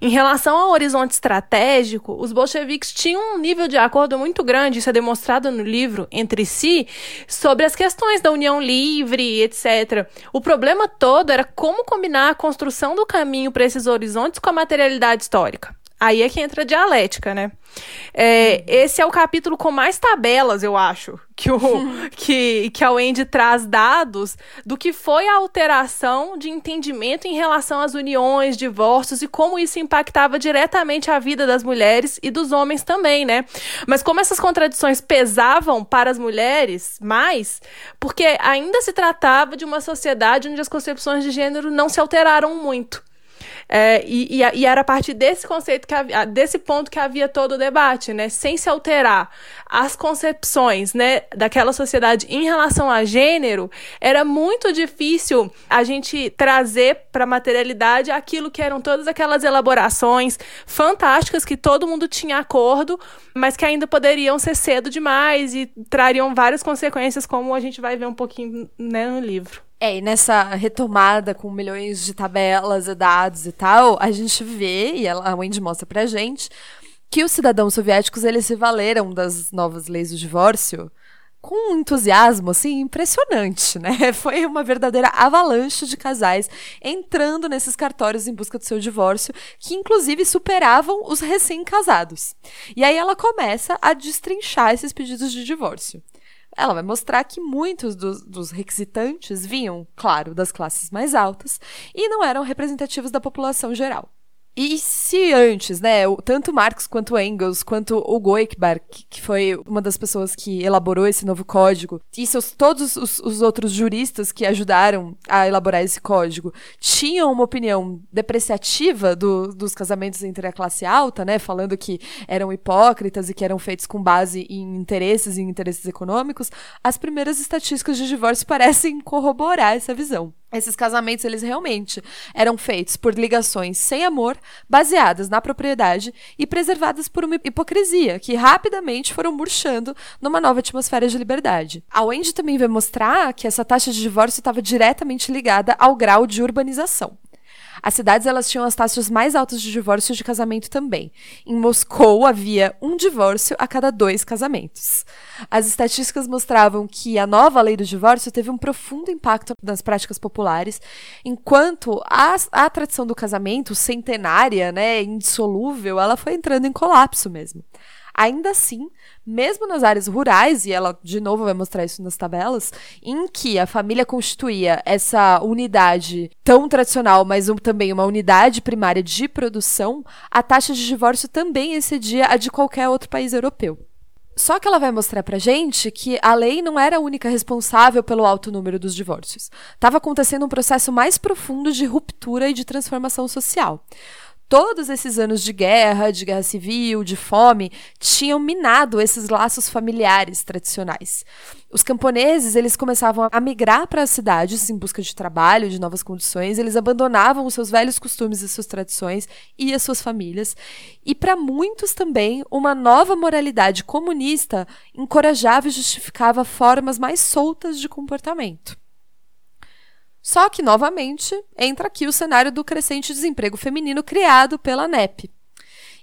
Em relação ao horizonte estratégico, os bolcheviques tinham um nível de acordo muito grande, isso é demonstrado no livro, entre si, sobre as questões da união livre, etc. O problema todo era como combinar a construção do caminho para esses horizontes com a materialidade histórica. Aí é que entra a dialética, né? É, esse é o capítulo com mais tabelas, eu acho, que, o, que, que a Wendy traz dados do que foi a alteração de entendimento em relação às uniões, divórcios e como isso impactava diretamente a vida das mulheres e dos homens também, né? Mas como essas contradições pesavam para as mulheres mais, porque ainda se tratava de uma sociedade onde as concepções de gênero não se alteraram muito. É, e, e, e, era a partir desse conceito, que havia, desse ponto que havia todo o debate, né? Sem se alterar as concepções, né, daquela sociedade em relação a gênero, era muito difícil a gente trazer para a materialidade aquilo que eram todas aquelas elaborações fantásticas que todo mundo tinha acordo, mas que ainda poderiam ser cedo demais e trariam várias consequências, como a gente vai ver um pouquinho né, no livro. É, e nessa retomada com milhões de tabelas e dados e tal, a gente vê, e ela, a Wendy mostra pra gente, que os cidadãos soviéticos eles se valeram das novas leis do divórcio com um entusiasmo assim impressionante, né? Foi uma verdadeira avalanche de casais entrando nesses cartórios em busca do seu divórcio, que inclusive superavam os recém-casados. E aí ela começa a destrinchar esses pedidos de divórcio ela vai mostrar que muitos dos, dos, requisitantes vinham, claro, das classes mais altas e não eram representativos da população geral. E se antes, né, tanto Marx quanto Engels, quanto o Goikbar, que foi uma das pessoas que elaborou esse novo código, e seus, todos os, os, outros juristas que ajudaram a elaborar esse código, tinham uma opinião depreciativa do, dos casamentos entre a classe alta, né, falando que eram hipócritas e que eram feitos com base em interesses e interesses econômicos, as primeiras estatísticas de divórcio parecem corroborar essa visão. Esses casamentos, eles realmente eram feitos por ligações sem amor, baseadas na propriedade e preservadas por uma hipocrisia, que rapidamente foram murchando numa nova atmosfera de liberdade. A Wendy também vai mostrar que essa taxa de divórcio estava diretamente ligada ao grau de urbanização. As cidades elas tinham as taxas mais altas de divórcio e de casamento também. Em Moscou havia um divórcio a cada dois casamentos. As estatísticas mostravam que a nova lei do divórcio teve um profundo impacto nas práticas populares, enquanto a, a tradição do casamento centenária, né, indissolúvel, ela foi entrando em colapso mesmo. Ainda assim, mesmo nas áreas rurais, e ela de novo vai mostrar isso nas tabelas, em que a família constituía essa unidade tão tradicional, mas também uma unidade primária de produção, a taxa de divórcio também excedia a de qualquer outro país europeu. Só que ela vai mostrar pra gente que a lei não era a única responsável pelo alto número dos divórcios. Estava acontecendo um processo mais profundo de ruptura e de transformação social todos esses anos de guerra, de guerra civil, de fome, tinham minado esses laços familiares tradicionais. Os camponeses, eles começavam a migrar para as cidades em busca de trabalho, de novas condições, eles abandonavam os seus velhos costumes e suas tradições e as suas famílias. E para muitos também, uma nova moralidade comunista encorajava e justificava formas mais soltas de comportamento. Só que, novamente, entra aqui o cenário do crescente desemprego feminino criado pela NEP.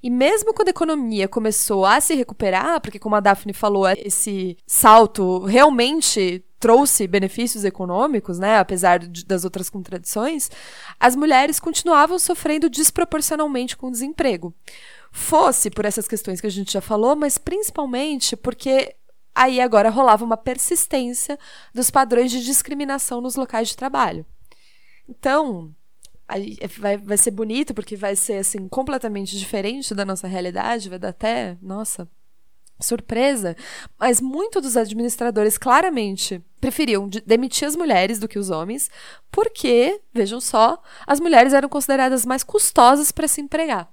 E mesmo quando a economia começou a se recuperar, porque, como a Daphne falou, esse salto realmente trouxe benefícios econômicos, né, apesar de, das outras contradições, as mulheres continuavam sofrendo desproporcionalmente com o desemprego. Fosse por essas questões que a gente já falou, mas principalmente porque aí agora rolava uma persistência dos padrões de discriminação nos locais de trabalho. Então, vai, vai ser bonito porque vai ser assim completamente diferente da nossa realidade, vai dar até, nossa, surpresa, mas muitos dos administradores claramente preferiam demitir as mulheres do que os homens, porque, vejam só, as mulheres eram consideradas mais custosas para se empregar.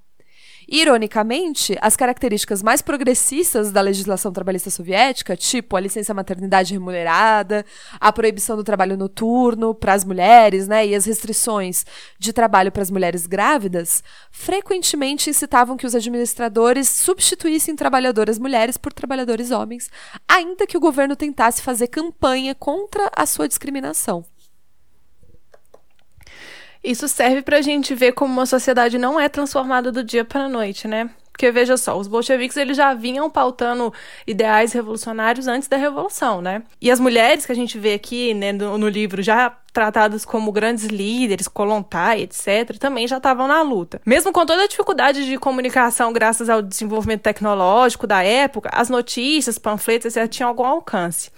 Ironicamente, as características mais progressistas da legislação trabalhista soviética, tipo a licença maternidade remunerada, a proibição do trabalho noturno para as mulheres, né, e as restrições de trabalho para as mulheres grávidas, frequentemente incitavam que os administradores substituíssem trabalhadoras mulheres por trabalhadores homens, ainda que o governo tentasse fazer campanha contra a sua discriminação. Isso serve para a gente ver como uma sociedade não é transformada do dia para a noite, né? Porque veja só, os bolcheviques eles já vinham pautando ideais revolucionários antes da revolução, né? E as mulheres que a gente vê aqui né, no, no livro já tratadas como grandes líderes, Kolontai, etc., também já estavam na luta. Mesmo com toda a dificuldade de comunicação graças ao desenvolvimento tecnológico da época, as notícias, panfletos, etc., tinham algum alcance.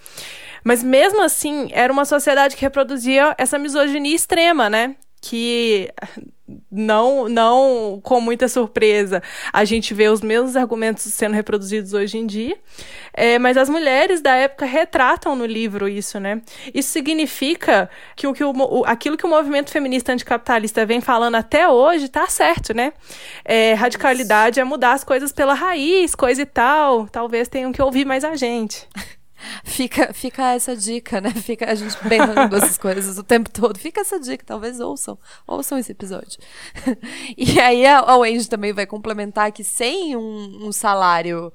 Mas mesmo assim, era uma sociedade que reproduzia essa misoginia extrema, né? Que não não com muita surpresa a gente vê os mesmos argumentos sendo reproduzidos hoje em dia. É, mas as mulheres da época retratam no livro isso né? Isso significa que o que o, aquilo que o movimento feminista anticapitalista vem falando até hoje está certo né? É, radicalidade é mudar as coisas pela raiz coisa e tal. Talvez tenham que ouvir mais a gente Fica, fica essa dica, né? Fica a gente berrando essas coisas o tempo todo. Fica essa dica, talvez ouçam. Ouçam esse episódio. e aí a, a Wendy também vai complementar que sem um, um salário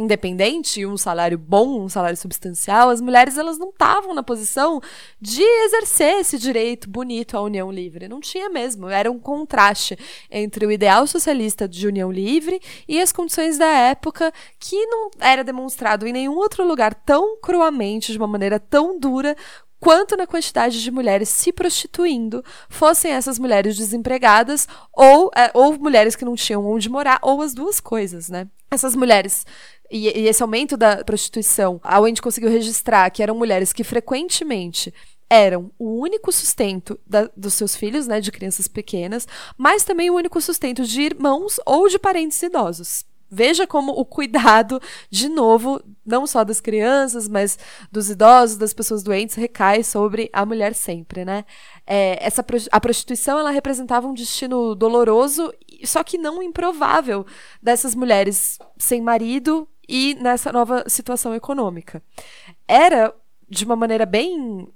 independente, um salário bom, um salário substancial, as mulheres elas não estavam na posição de exercer esse direito bonito à união livre. Não tinha mesmo. Era um contraste entre o ideal socialista de união livre e as condições da época que não era demonstrado em nenhum outro lugar tão cruamente, de uma maneira tão dura quanto na quantidade de mulheres se prostituindo, fossem essas mulheres desempregadas ou, é, ou mulheres que não tinham onde morar, ou as duas coisas, né? Essas mulheres e, e esse aumento da prostituição, a Wendy conseguiu registrar que eram mulheres que frequentemente eram o único sustento da, dos seus filhos, né, de crianças pequenas, mas também o único sustento de irmãos ou de parentes idosos. Veja como o cuidado, de novo, não só das crianças, mas dos idosos, das pessoas doentes, recai sobre a mulher sempre, né? É, essa, a prostituição, ela representava um destino doloroso, só que não improvável dessas mulheres sem marido e nessa nova situação econômica. Era, de uma maneira bem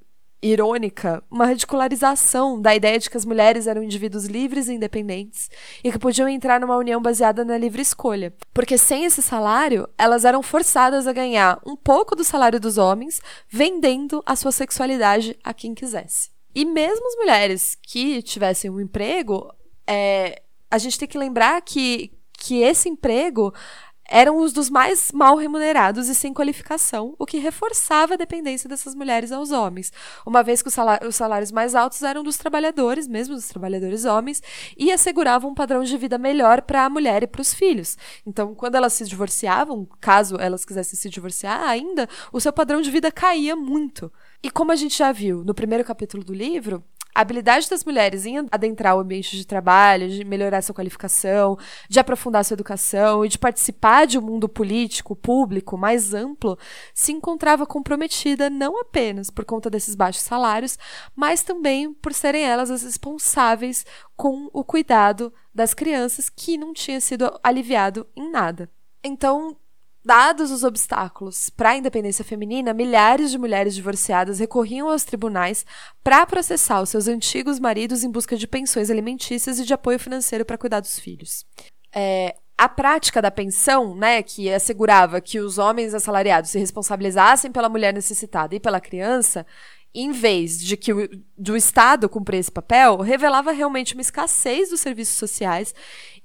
irônica, uma ridicularização da ideia de que as mulheres eram indivíduos livres e independentes e que podiam entrar numa união baseada na livre escolha. Porque sem esse salário, elas eram forçadas a ganhar um pouco do salário dos homens, vendendo a sua sexualidade a quem quisesse. E mesmo as mulheres que tivessem um emprego, é, a gente tem que lembrar que, que esse emprego eram os dos mais mal remunerados e sem qualificação, o que reforçava a dependência dessas mulheres aos homens, uma vez que os salários mais altos eram dos trabalhadores, mesmo dos trabalhadores homens, e asseguravam um padrão de vida melhor para a mulher e para os filhos. Então, quando elas se divorciavam, caso elas quisessem se divorciar ainda, o seu padrão de vida caía muito. E como a gente já viu no primeiro capítulo do livro, a habilidade das mulheres em adentrar o ambiente de trabalho, de melhorar sua qualificação, de aprofundar sua educação e de participar de um mundo político, público mais amplo, se encontrava comprometida não apenas por conta desses baixos salários, mas também por serem elas as responsáveis com o cuidado das crianças que não tinha sido aliviado em nada. Então, Dados os obstáculos para a independência feminina, milhares de mulheres divorciadas recorriam aos tribunais para processar os seus antigos maridos em busca de pensões alimentícias e de apoio financeiro para cuidar dos filhos. É, a prática da pensão, né, que assegurava que os homens assalariados se responsabilizassem pela mulher necessitada e pela criança, em vez de que o do Estado cumprir esse papel, revelava realmente uma escassez dos serviços sociais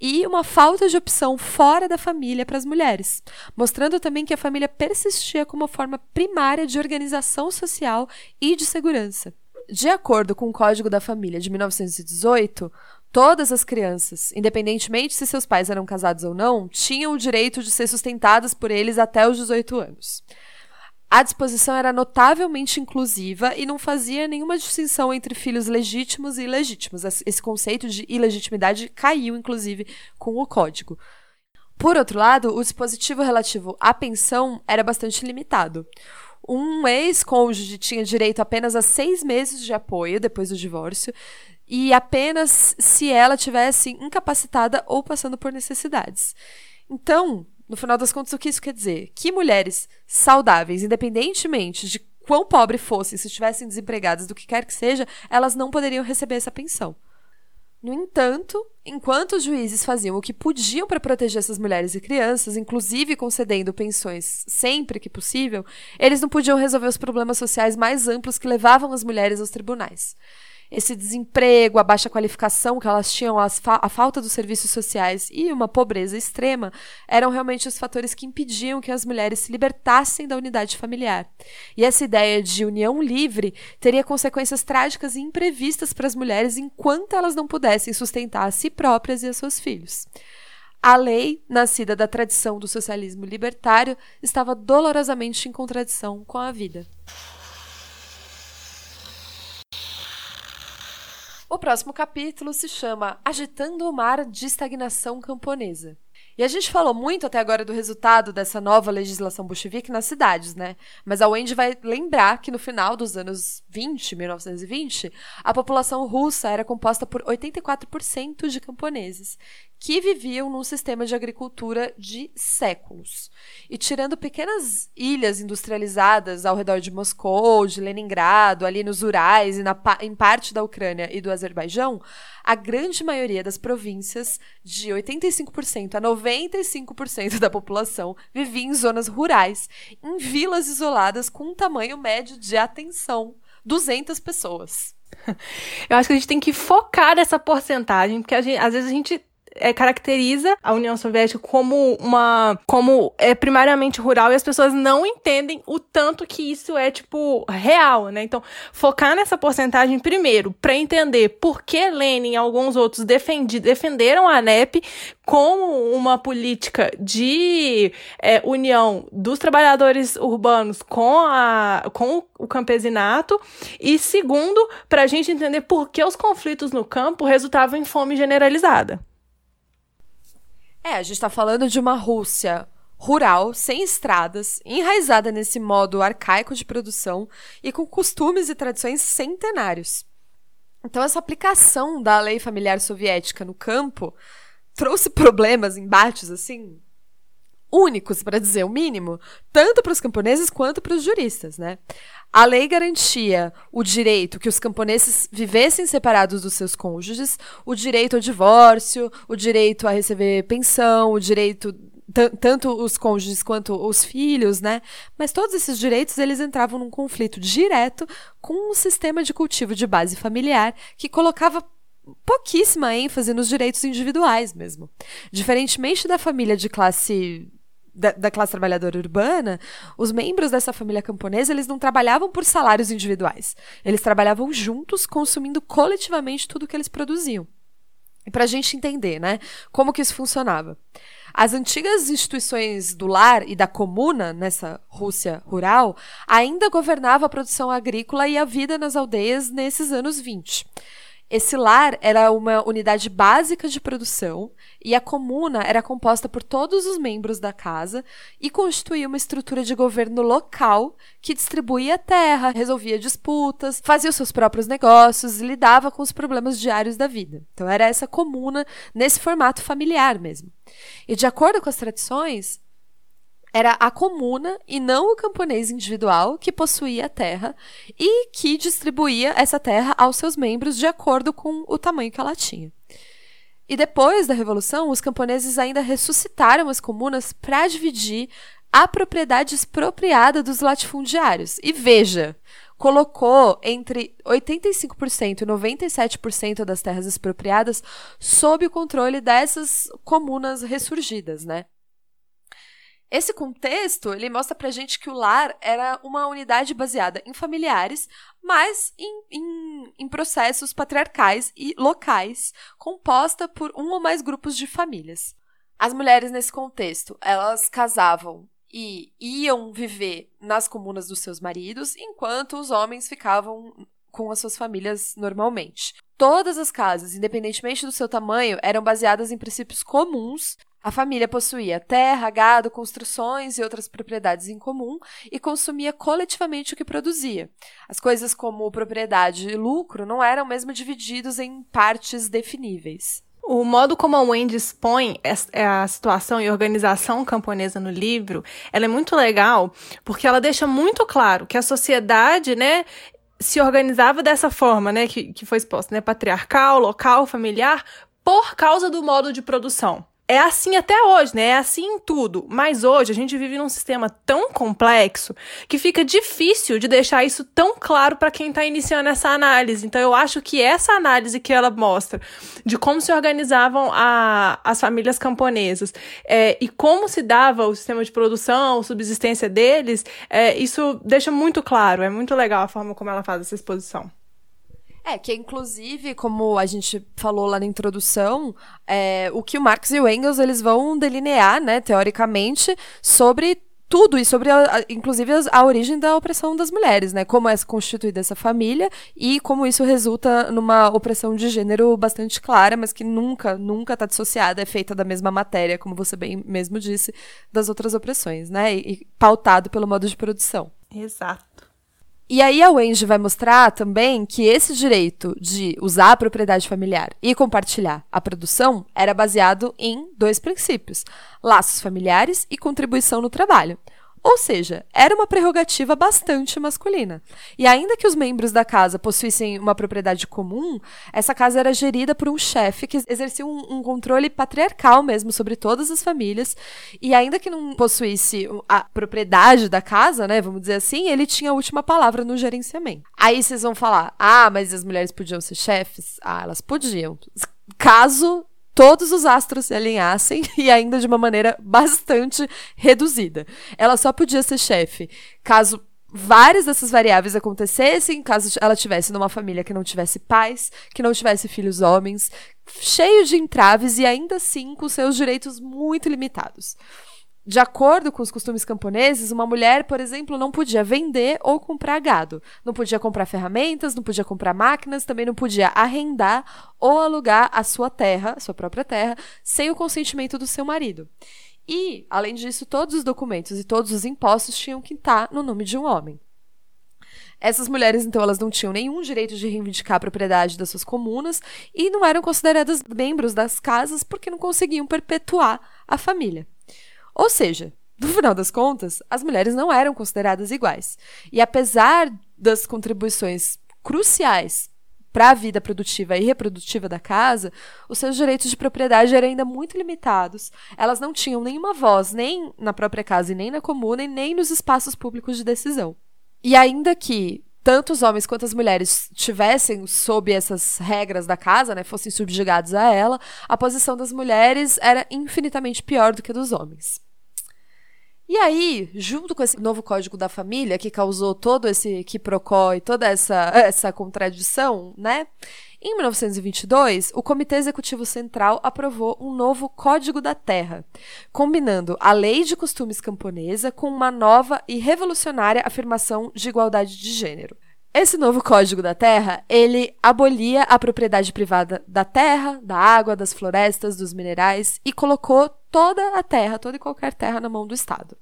e uma falta de opção fora da família para as mulheres, mostrando também que a família persistia como forma primária de organização social e de segurança. De acordo com o Código da Família de 1918, todas as crianças, independentemente se seus pais eram casados ou não, tinham o direito de ser sustentadas por eles até os 18 anos. A disposição era notavelmente inclusiva e não fazia nenhuma distinção entre filhos legítimos e ilegítimos. Esse conceito de ilegitimidade caiu, inclusive, com o código. Por outro lado, o dispositivo relativo à pensão era bastante limitado. Um ex-cônjuge tinha direito apenas a seis meses de apoio depois do divórcio, e apenas se ela tivesse incapacitada ou passando por necessidades. Então, no final das contas, o que isso quer dizer? Que mulheres saudáveis, independentemente de quão pobre fossem, se estivessem desempregadas, do que quer que seja, elas não poderiam receber essa pensão. No entanto, enquanto os juízes faziam o que podiam para proteger essas mulheres e crianças, inclusive concedendo pensões sempre que possível, eles não podiam resolver os problemas sociais mais amplos que levavam as mulheres aos tribunais. Esse desemprego, a baixa qualificação que elas tinham, fa a falta dos serviços sociais e uma pobreza extrema eram realmente os fatores que impediam que as mulheres se libertassem da unidade familiar. E essa ideia de união livre teria consequências trágicas e imprevistas para as mulheres enquanto elas não pudessem sustentar a si próprias e a seus filhos. A lei, nascida da tradição do socialismo libertário, estava dolorosamente em contradição com a vida. O próximo capítulo se chama Agitando o Mar de Estagnação Camponesa. E a gente falou muito até agora do resultado dessa nova legislação bolchevique nas cidades, né? Mas a Wendy vai lembrar que no final dos anos 20, 1920, a população russa era composta por 84% de camponeses, que viviam num sistema de agricultura de séculos. E tirando pequenas ilhas industrializadas ao redor de Moscou, de Leningrado, ali nos Urais e na, em parte da Ucrânia e do Azerbaijão, a grande maioria das províncias, de 85% a 95% da população, vivia em zonas rurais, em vilas isoladas com um tamanho médio de atenção, 200 pessoas. Eu acho que a gente tem que focar nessa porcentagem, porque gente, às vezes a gente é, caracteriza a União Soviética como uma como é primariamente rural e as pessoas não entendem o tanto que isso é tipo real, né? Então, focar nessa porcentagem primeiro para entender por que Lenin e alguns outros defendi, defenderam a ANEP como uma política de é, união dos trabalhadores urbanos com, a, com o campesinato e segundo, para a gente entender por que os conflitos no campo resultavam em fome generalizada. É, a gente está falando de uma Rússia rural, sem estradas, enraizada nesse modo arcaico de produção e com costumes e tradições centenários. Então, essa aplicação da lei familiar soviética no campo trouxe problemas, embates, assim, únicos, para dizer o mínimo, tanto para os camponeses quanto para os juristas, né? A lei garantia o direito que os camponeses vivessem separados dos seus cônjuges, o direito ao divórcio, o direito a receber pensão, o direito tanto os cônjuges quanto os filhos, né? Mas todos esses direitos eles entravam num conflito direto com um sistema de cultivo de base familiar que colocava pouquíssima ênfase nos direitos individuais mesmo. Diferentemente da família de classe da, da, classe trabalhadora urbana, os membros dessa família camponesa eles não trabalhavam por salários individuais. Eles trabalhavam juntos, consumindo coletivamente tudo que eles produziam. E para a gente entender, né, como que isso funcionava. As antigas instituições do lar e da comuna, nessa Rússia rural, ainda governavam a produção agrícola e a vida nas aldeias nesses anos 20. Esse lar era uma unidade básica de produção e a comuna era composta por todos os membros da casa e constituía uma estrutura de governo local que distribuía terra, resolvia disputas, fazia os seus próprios negócios e lidava com os problemas diários da vida. Então era essa comuna nesse formato familiar mesmo. E de acordo com as tradições, era a comuna e não o camponês individual que possuía a terra e que distribuía essa terra aos seus membros de acordo com o tamanho que ela tinha. E depois da Revolução, os camponeses ainda ressuscitaram as comunas para dividir a propriedade expropriada dos latifundiários. E veja, colocou entre 85% e 97% das terras expropriadas sob o controle dessas comunas ressurgidas, né? Esse contexto, ele mostra pra gente que o lar era uma unidade baseada em familiares, mas em, em, em, processos patriarcais e locais, composta por um ou mais grupos de famílias. As mulheres nesse contexto, elas casavam e iam viver nas comunas dos seus maridos, enquanto os homens ficavam com as suas famílias normalmente. Todas as casas, independentemente do seu tamanho, eram baseadas em princípios comuns a família possuía terra, gado, construções e outras propriedades em comum e consumia coletivamente o que produzia. As coisas como propriedade e lucro não eram mesmo divididos em partes definíveis. O modo como a Wendy expõe é a situação e organização camponesa no livro, ela é muito legal, porque ela deixa muito claro que a sociedade, né, se organizava dessa forma, né, que, que foi exposta, né, patriarcal, local, familiar, por causa do modo de produção. É assim até hoje, né? É assim em tudo. Mas hoje a gente vive num sistema tão complexo que fica difícil de deixar isso tão claro para quem está iniciando essa análise. Então eu acho que essa análise que ela mostra de como se organizavam a, as famílias camponesas é, e como se dava o sistema de produção, subsistência deles, é, isso deixa muito claro. É muito legal a forma como ela faz essa exposição. É, que inclusive, como a gente falou lá na introdução, é, o que o Marx e o Engels eles vão delinear, né, teoricamente, sobre tudo e sobre, a, inclusive, a, origem da opressão das mulheres, né? Como é constituída essa família e como isso resulta numa opressão de gênero bastante clara, mas que nunca, nunca está dissociada, é feita da mesma matéria, como você bem mesmo disse, das outras opressões, né? E, e pautado pelo modo de produção. Exato. E aí a Wendy vai mostrar também que esse direito de usar a propriedade familiar e compartilhar a produção era baseado em dois princípios: laços familiares e contribuição no trabalho. Ou seja, era uma prerrogativa bastante masculina. E ainda que os membros da casa possuíssem uma propriedade comum, essa casa era gerida por um chefe que exercia um, um, controle patriarcal mesmo sobre todas as famílias. E ainda que não possuísse a propriedade da casa, né, vamos dizer assim, ele tinha a última palavra no gerenciamento. Aí vocês vão falar: ah, mas as mulheres podiam ser chefes? Ah, elas podiam. Caso todos os astros se alinhassem e ainda de uma maneira bastante reduzida. Ela só podia ser chefe caso várias dessas variáveis acontecessem, caso ela tivesse numa família que não tivesse pais, que não tivesse filhos homens, cheio de entraves e ainda assim com seus direitos muito limitados. De acordo com os costumes camponeses, uma mulher, por exemplo, não podia vender ou comprar gado, não podia comprar ferramentas, não podia comprar máquinas, também não podia arrendar ou alugar a sua terra, a sua própria terra, sem o consentimento do seu marido. E, além disso, todos os documentos e todos os impostos tinham que estar no nome de um homem. Essas mulheres, então, elas não tinham nenhum direito de reivindicar a propriedade das suas comunas e não eram consideradas membros das casas porque não conseguiam perpetuar a família. Ou seja, no final das contas, as mulheres não eram consideradas iguais. E apesar das contribuições cruciais para a vida produtiva e reprodutiva da casa, os seus direitos de propriedade eram ainda muito limitados. Elas não tinham nenhuma voz, nem na própria casa nem na comuna, e nem nos espaços públicos de decisão. E ainda que tanto os homens quanto as mulheres tivessem sob essas regras da casa, né, fossem subjugados a ela, a posição das mulheres era infinitamente pior do que a dos homens. E aí, junto com esse novo código da família, que causou todo esse quiprocó e toda essa, essa contradição, né? Em 1922, o Comitê Executivo Central aprovou um novo Código da Terra, combinando a lei de costumes camponesa com uma nova e revolucionária afirmação de igualdade de gênero. Esse novo Código da Terra, ele abolia a propriedade privada da terra, da água, das florestas, dos minerais e colocou toda a terra, toda e qualquer terra na mão do Estado.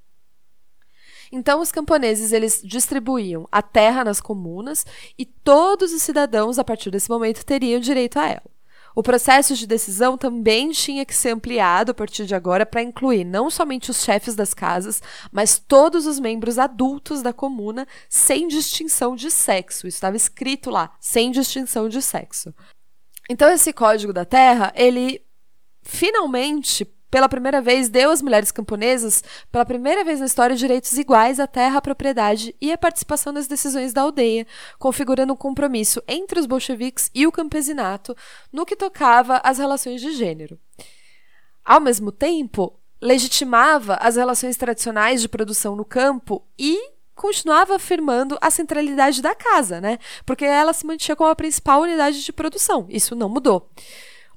Então os camponeses eles distribuíam a terra nas comunas e todos os cidadãos a partir desse momento teriam direito a ela. O processo de decisão também tinha que ser ampliado a partir de agora para incluir não somente os chefes das casas, mas todos os membros adultos da comuna, sem distinção de sexo. Isso estava escrito lá, sem distinção de sexo. Então esse Código da Terra, ele finalmente pela primeira vez, deu às mulheres camponesas, pela primeira vez na história, direitos iguais à terra, à propriedade e à participação nas decisões da aldeia, configurando um compromisso entre os bolcheviques e o campesinato no que tocava às relações de gênero. Ao mesmo tempo, legitimava as relações tradicionais de produção no campo e continuava afirmando a centralidade da casa, né? Porque ela se mantinha como a principal unidade de produção. Isso não mudou.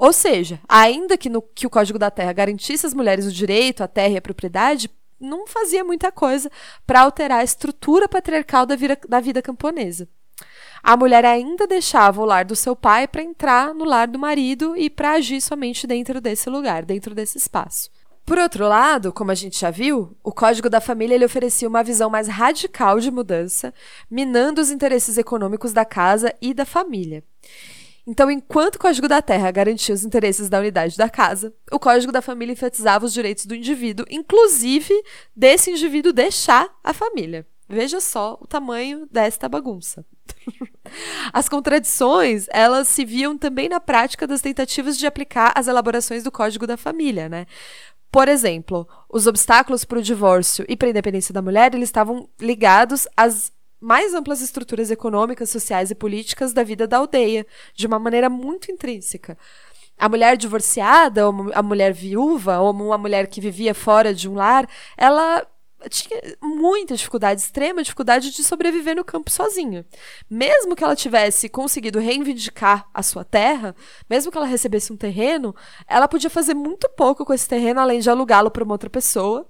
Ou seja, ainda que, no, que o Código da Terra garantisse às mulheres o direito à terra e à propriedade, não fazia muita coisa para alterar a estrutura patriarcal da vida, da vida camponesa. A mulher ainda deixava o lar do seu pai para entrar no lar do marido e para agir somente dentro desse lugar, dentro desse espaço. Por outro lado, como a gente já viu, o Código da Família ele oferecia uma visão mais radical de mudança, minando os interesses econômicos da casa e da família. Então, enquanto o Código da Terra garantia os interesses da unidade da casa, o Código da Família enfatizava os direitos do indivíduo, inclusive desse indivíduo deixar a família. Veja só o tamanho desta bagunça. As contradições, elas se viam também na prática das tentativas de aplicar as elaborações do Código da Família, né? Por exemplo, os obstáculos para o divórcio e para a independência da mulher, eles estavam ligados às mais amplas estruturas econômicas, sociais e políticas da vida da aldeia, de uma maneira muito intrínseca. A mulher divorciada, ou a mulher viúva, ou uma mulher que vivia fora de um lar, ela tinha muita dificuldade, extrema dificuldade de sobreviver no campo sozinha. Mesmo que ela tivesse conseguido reivindicar a sua terra, mesmo que ela recebesse um terreno, ela podia fazer muito pouco com esse terreno além de alugá-lo para uma outra pessoa,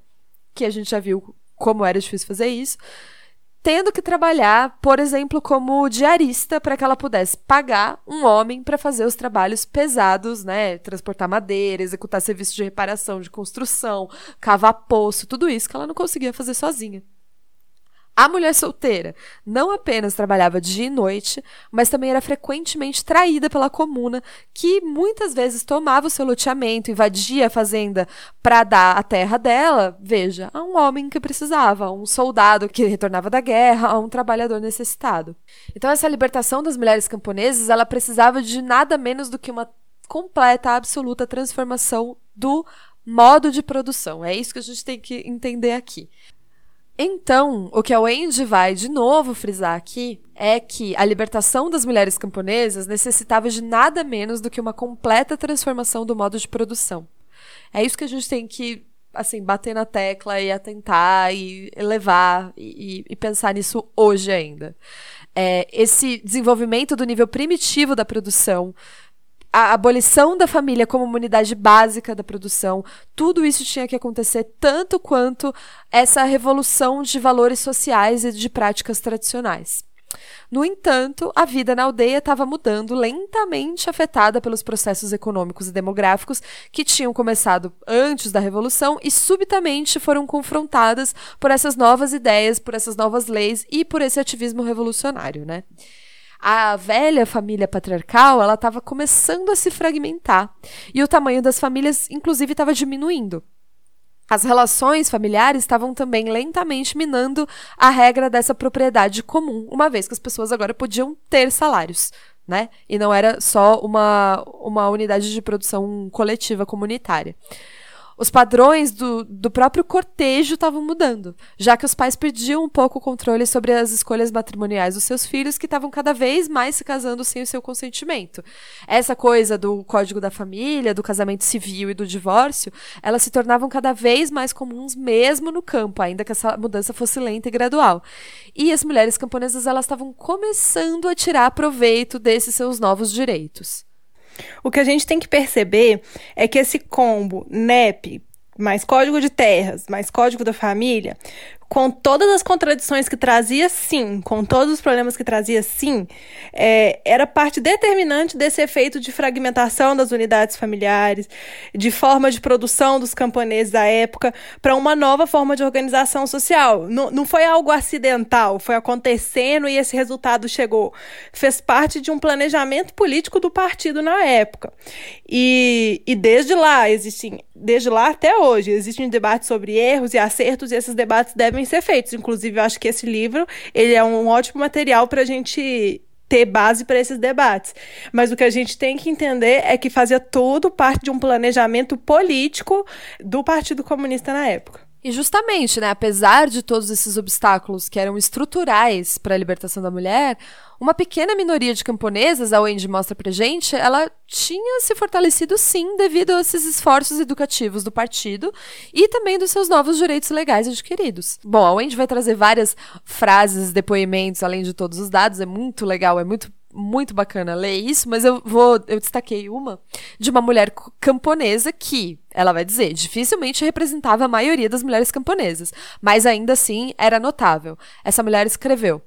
que a gente já viu como era difícil fazer isso tendo que trabalhar, por exemplo, como diarista para que ela pudesse pagar um homem para fazer os trabalhos pesados, né? Transportar madeira, executar serviços de reparação, de construção, cavar poço, tudo isso que ela não conseguia fazer sozinha. A mulher solteira não apenas trabalhava dia e noite, mas também era frequentemente traída pela comuna, que muitas vezes tomava o seu loteamento, invadia a fazenda para dar a terra dela, veja, a um homem que precisava, a um soldado que retornava da guerra, a um trabalhador necessitado. Então essa libertação das mulheres camponesas, ela precisava de nada menos do que uma completa, absoluta transformação do modo de produção. É isso que a gente tem que entender aqui. Então, o que a Wendy vai de novo frisar aqui é que a libertação das mulheres camponesas necessitava de nada menos do que uma completa transformação do modo de produção. É isso que a gente tem que assim bater na tecla e atentar e elevar e, e pensar nisso hoje ainda. É, esse desenvolvimento do nível primitivo da produção a abolição da família como uma unidade básica da produção, tudo isso tinha que acontecer tanto quanto essa revolução de valores sociais e de práticas tradicionais. No entanto, a vida na aldeia estava mudando, lentamente afetada pelos processos econômicos e demográficos que tinham começado antes da Revolução e subitamente foram confrontadas por essas novas ideias, por essas novas leis e por esse ativismo revolucionário, né? A velha família patriarcal ela estava começando a se fragmentar e o tamanho das famílias, inclusive, estava diminuindo. As relações familiares estavam também lentamente minando a regra dessa propriedade comum, uma vez que as pessoas agora podiam ter salários, né? E não era só uma, uma unidade de produção coletiva comunitária os padrões do, do próprio cortejo estavam mudando, já que os pais perdiam um pouco o controle sobre as escolhas matrimoniais dos seus filhos, que estavam cada vez mais se casando sem o seu consentimento. Essa coisa do código da família, do casamento civil e do divórcio, elas se tornavam cada vez mais comuns mesmo no campo, ainda que essa mudança fosse lenta e gradual. E as mulheres camponesas elas estavam começando a tirar proveito desses seus novos direitos. O que a gente tem que perceber é que esse combo NEP mais código de terras, mais código da família, com todas as contradições que trazia, sim, com todos os problemas que trazia, sim, é, era parte determinante desse efeito de fragmentação das unidades familiares, de forma de produção dos camponeses da época, para uma nova forma de organização social. Não, não foi algo acidental, foi acontecendo e esse resultado chegou. Fez parte de um planejamento político do partido na época. E, e desde lá, existem, desde lá até hoje, existem debates sobre erros e acertos, e esses debates devem devem ser feitos. Inclusive, eu acho que esse livro ele é um ótimo material para a gente ter base para esses debates. Mas o que a gente tem que entender é que fazia tudo parte de um planejamento político do Partido Comunista na época. E justamente, né, apesar de todos esses obstáculos que eram estruturais para a libertação da mulher, uma pequena minoria de camponesas, a Wendy mostra pra gente, ela tinha se fortalecido sim devido a esses esforços educativos do partido e também dos seus novos direitos legais adquiridos. Bom, a Wendy vai trazer várias frases, depoimentos, além de todos os dados, é muito legal, é muito muito bacana ler isso, mas eu vou eu destaquei uma de uma mulher camponesa que ela vai dizer dificilmente representava a maioria das mulheres camponesas, mas ainda assim era notável. Essa mulher escreveu: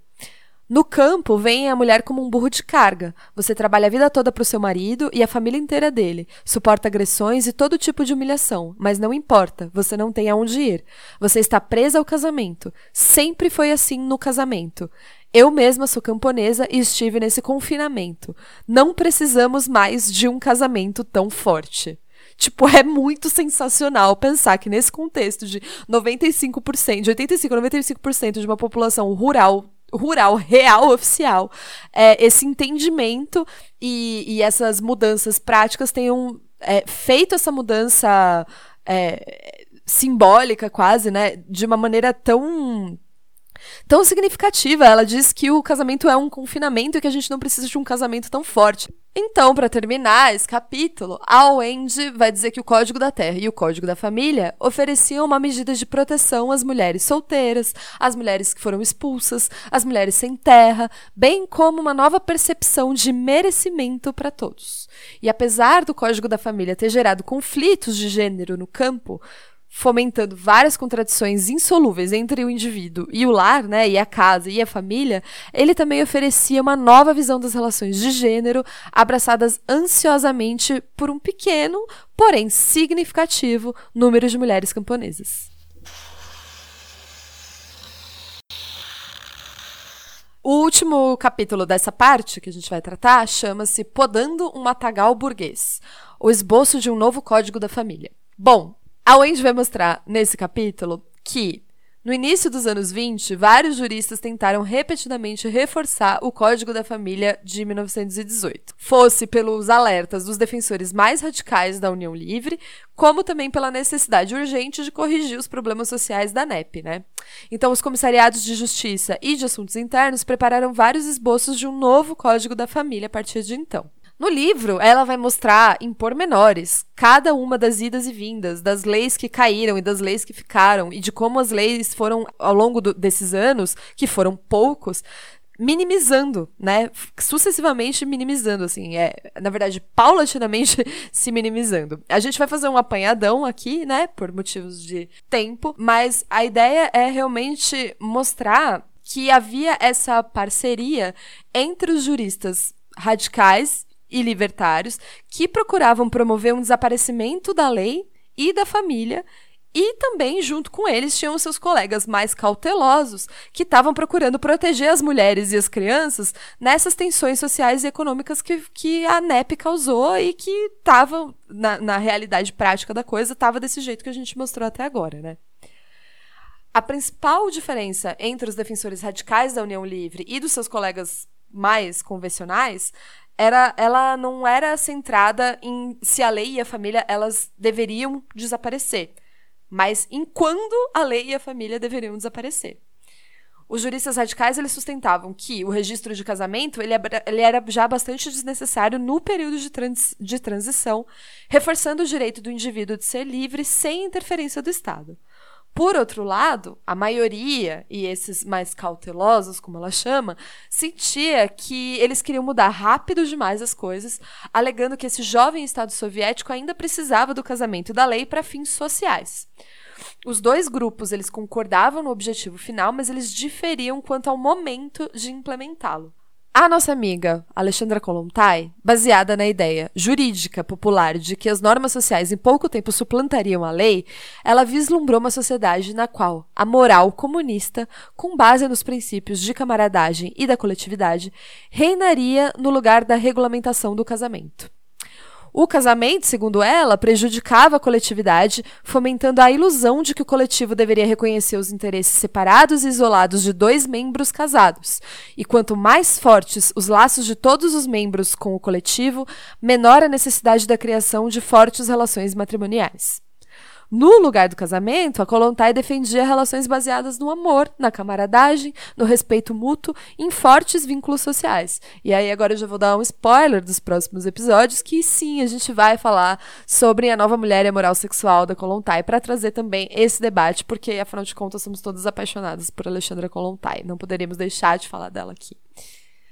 no campo, vem a mulher como um burro de carga. Você trabalha a vida toda para o seu marido e a família inteira dele. Suporta agressões e todo tipo de humilhação. Mas não importa, você não tem aonde ir. Você está presa ao casamento. Sempre foi assim no casamento. Eu mesma sou camponesa e estive nesse confinamento. Não precisamos mais de um casamento tão forte. Tipo, é muito sensacional pensar que nesse contexto de 95%, de 85% a 95% de uma população rural rural, real, oficial, é, esse entendimento e, e, essas mudanças práticas tenham é, feito essa mudança é, simbólica, quase, né, de uma maneira tão tão significativa. Ela diz que o casamento é um confinamento e que a gente não precisa de um casamento tão forte. Então, para terminar esse capítulo, a Wendy vai dizer que o Código da Terra e o Código da Família ofereciam uma medida de proteção às mulheres solteiras, às mulheres que foram expulsas, às mulheres sem terra, bem como uma nova percepção de merecimento para todos. E apesar do Código da Família ter gerado conflitos de gênero no campo, fomentando várias contradições insolúveis entre o indivíduo e o lar, né, e a casa e a família, ele também oferecia uma nova visão das relações de gênero, abraçadas ansiosamente por um pequeno, porém significativo, número de mulheres camponesas. O último capítulo dessa parte que a gente vai tratar chama-se Podando um Matagal Burguês, o esboço de um novo código da família. Bom, a Wendy vai mostrar nesse capítulo que no início dos anos 20, vários juristas tentaram repetidamente reforçar o Código da Família de 1918, fosse pelos alertas dos defensores mais radicais da União Livre, como também pela necessidade urgente de corrigir os problemas sociais da NEP, né? Então, os comissariados de Justiça e de Assuntos Internos prepararam vários esboços de um novo Código da Família a partir de então. No livro, ela vai mostrar em pormenores cada uma das idas e vindas, das leis que caíram e das leis que ficaram, e de como as leis foram, ao longo do, desses anos, que foram poucos, minimizando, né? Sucessivamente minimizando, assim, é, na verdade, paulatinamente se minimizando. A gente vai fazer um apanhadão aqui, né, por motivos de tempo, mas a ideia é realmente mostrar que havia essa parceria entre os juristas radicais e libertários que procuravam promover um desaparecimento da lei e da família e também, junto com eles, tinham seus colegas mais cautelosos, que estavam procurando proteger as mulheres e as crianças nessas tensões sociais e econômicas que, que a NEP causou e que estavam, na, na realidade prática da coisa, estava desse jeito que a gente mostrou até agora, né? A principal diferença entre os defensores radicais da União Livre e dos seus colegas mais convencionais era, ela não era centrada em se a lei e a família elas deveriam desaparecer, mas em quando a lei e a família deveriam desaparecer. Os juristas radicais eles sustentavam que o registro de casamento ele, ele era já bastante desnecessário no período de, trans, de transição, reforçando o direito do indivíduo de ser livre sem interferência do Estado. Por outro lado, a maioria, e esses mais cautelosos, como ela chama, sentia que eles queriam mudar rápido demais as coisas, alegando que esse jovem Estado soviético ainda precisava do casamento e da lei para fins sociais. Os dois grupos eles concordavam no objetivo final, mas eles diferiam quanto ao momento de implementá-lo. A nossa amiga Alexandra Kolontai, baseada na ideia jurídica popular de que as normas sociais em pouco tempo suplantariam a lei, ela vislumbrou uma sociedade na qual a moral comunista, com base nos princípios de camaradagem e da coletividade, reinaria no lugar da regulamentação do casamento. O casamento, segundo ela, prejudicava a coletividade, fomentando a ilusão de que o coletivo deveria reconhecer os interesses separados e isolados de dois membros casados. E quanto mais fortes os laços de todos os membros com o coletivo, menor a necessidade da criação de fortes relações matrimoniais. No lugar do casamento, a Kolontai defendia relações baseadas no amor, na camaradagem, no respeito mútuo em fortes vínculos sociais. E aí agora eu já vou dar um spoiler dos próximos episódios, que sim, a gente vai falar sobre a nova mulher e a moral sexual da Kolontai para trazer também esse debate, porque afinal de contas somos todas apaixonadas por Alexandra Kolontai. Não poderíamos deixar de falar dela aqui.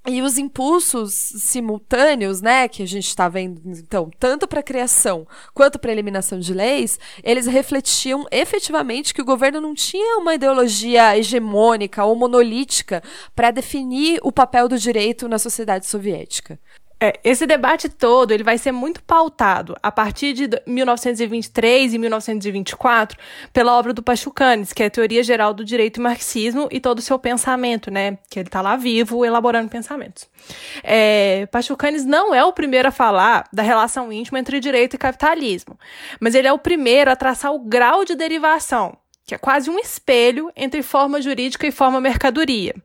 E os impulsos simultâneos, né, que a gente está vendo, então, tanto para a criação quanto para a eliminação de leis, eles refletiam efetivamente que o governo não tinha uma ideologia hegemônica ou monolítica para definir o papel do direito na sociedade soviética. É, esse debate todo ele vai ser muito pautado a partir de 1923 e 1924 pela obra do Pachucanes, que é a Teoria Geral do Direito e Marxismo e todo o seu pensamento, né? Que ele está lá vivo elaborando pensamentos. É, Pachucanes não é o primeiro a falar da relação íntima entre direito e capitalismo, mas ele é o primeiro a traçar o grau de derivação, que é quase um espelho entre forma jurídica e forma mercadoria.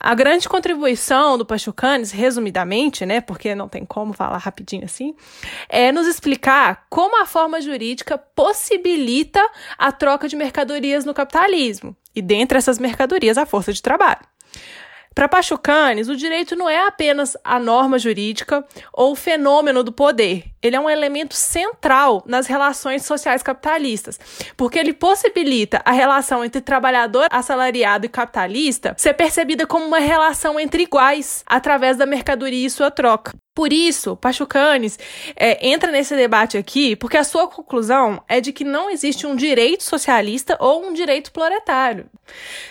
A grande contribuição do Pachucanes, resumidamente, né, porque não tem como falar rapidinho assim, é nos explicar como a forma jurídica possibilita a troca de mercadorias no capitalismo, e dentre essas mercadorias a força de trabalho. Para Pachucanes, o direito não é apenas a norma jurídica ou o fenômeno do poder. Ele é um elemento central nas relações sociais capitalistas, porque ele possibilita a relação entre trabalhador assalariado e capitalista ser percebida como uma relação entre iguais através da mercadoria e sua troca. Por isso, Pachucanes é, entra nesse debate aqui, porque a sua conclusão é de que não existe um direito socialista ou um direito proletário,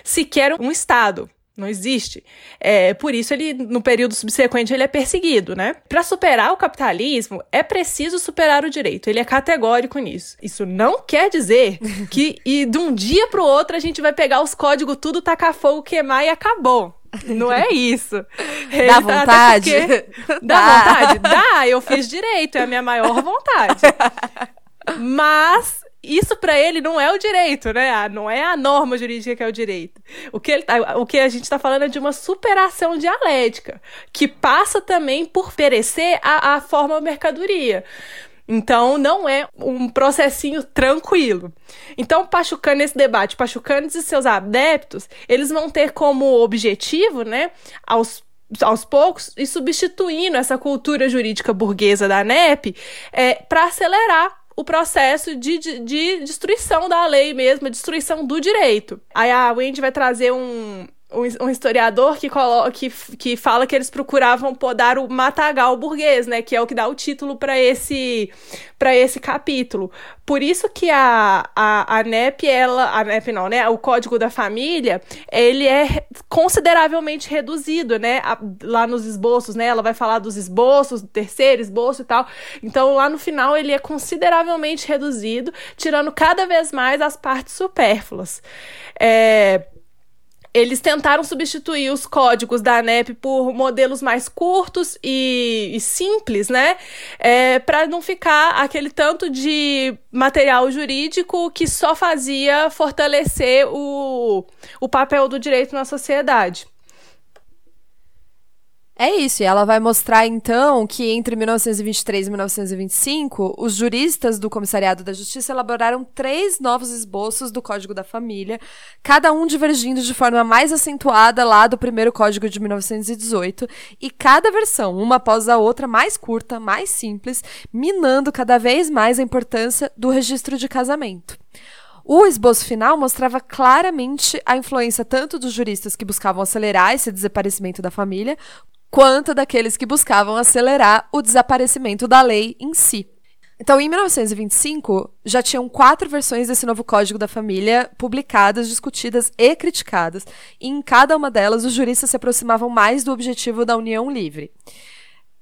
sequer um Estado. Não existe. É, por isso, ele, no período subsequente, ele é perseguido, né? Para superar o capitalismo, é preciso superar o direito. Ele é categórico nisso. Isso não quer dizer que e de um dia para o outro a gente vai pegar os códigos tudo, tacar fogo, queimar e acabou. Não é isso. Dá vontade? Dá, dá vontade? Dá, eu fiz direito, é a minha maior vontade. Mas isso para ele não é o direito, né? Ah, não é a norma jurídica que é o direito. O que, ele, tá, o que a gente está falando é de uma superação dialética, que passa também por perecer a, a forma mercadoria. Então, não é um processinho tranquilo. Então, Pachucanes, nesse debate, Pachucanes e seus adeptos, eles vão ter como objetivo, né, aos aos poucos e substituindo essa cultura jurídica burguesa da NEP é, para acelerar o processo de, de, de, destruição da lei mesmo, destruição do direito. Aí a Wendy vai trazer um, um, historiador que, coloca, que, que fala que eles procuravam podar o matagal burguês, né? Que é o que dá o título para esse para esse capítulo. Por isso que a, a, a NEP, ela. A NEP não, né? O Código da Família, ele é consideravelmente reduzido, né? A, lá nos esboços, né? Ela vai falar dos esboços, do terceiro esboço e tal. Então, lá no final, ele é consideravelmente reduzido, tirando cada vez mais as partes supérfluas. É eles tentaram substituir os códigos da ANEP por modelos mais curtos e, e simples, né? É, para não ficar aquele tanto de material jurídico que só fazia fortalecer o, o papel do direito na sociedade. É isso, e ela vai mostrar então que entre 1923 e 1925, os juristas do Comissariado da Justiça elaboraram três novos esboços do Código da Família, cada um divergindo de forma mais acentuada lá do primeiro Código de 1918, e cada versão, uma após a outra, mais curta, mais simples, minando cada vez mais a importância do registro de casamento. O esboço final mostrava claramente a influência tanto dos juristas que buscavam acelerar esse desaparecimento da família, quanto daqueles que buscavam acelerar o desaparecimento da lei em si. Então, em 1925, já tinham quatro versões desse novo Código da Família publicadas, discutidas e criticadas. E em cada uma delas, os juristas se aproximavam mais do objetivo da união livre.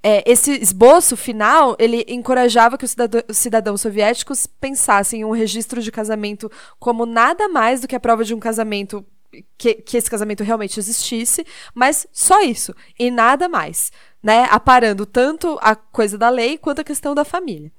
É, esse esboço final, ele encorajava que os, os cidadãos soviéticos pensassem em um registro de casamento como nada mais do que a prova de um casamento que, que esse casamento realmente existisse, mas só isso e nada mais, né? Aparando tanto a coisa da lei quanto a questão da família.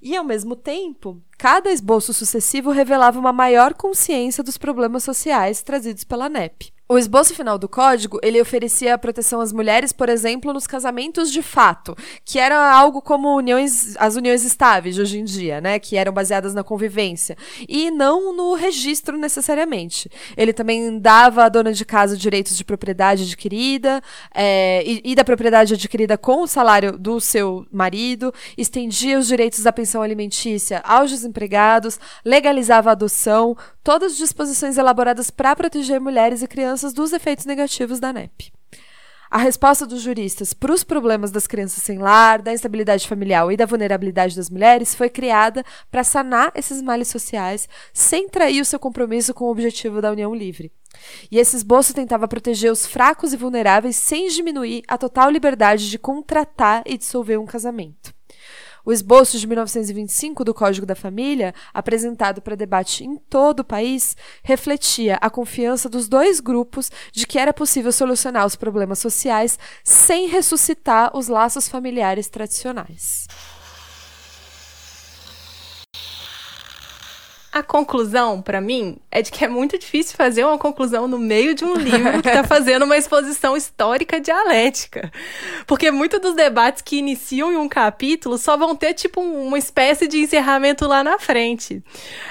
E, ao mesmo tempo, cada esboço sucessivo revelava uma maior consciência dos problemas sociais trazidos pela NEP. O esboço final do código, ele oferecia proteção às mulheres, por exemplo, nos casamentos de fato, que era algo como uniões, as uniões estáveis de hoje em dia, né, que eram baseadas na convivência, e não no registro necessariamente. Ele também dava à dona de casa direitos de propriedade adquirida é, e, e da propriedade adquirida com o salário do seu marido, estendia os direitos da pensão alimentícia aos desempregados, legalizava a adoção, todas disposições elaboradas para proteger mulheres e crianças dos efeitos negativos da NEP. A resposta dos juristas para os problemas das crianças sem lar, da instabilidade familiar e da vulnerabilidade das mulheres foi criada para sanar esses males sociais sem trair o seu compromisso com o objetivo da união livre. E esse esboço tentava proteger os fracos e vulneráveis sem diminuir a total liberdade de contratar e dissolver um casamento. O esboço de 1925 do Código da Família, apresentado para debate em todo o país, refletia a confiança dos dois grupos de que era possível solucionar os problemas sociais sem ressuscitar os laços familiares tradicionais. A conclusão, para mim, é de que é muito difícil fazer uma conclusão no meio de um livro que está fazendo uma exposição histórica dialética. Porque muitos dos debates que iniciam em um capítulo só vão ter, tipo, uma espécie de encerramento lá na frente.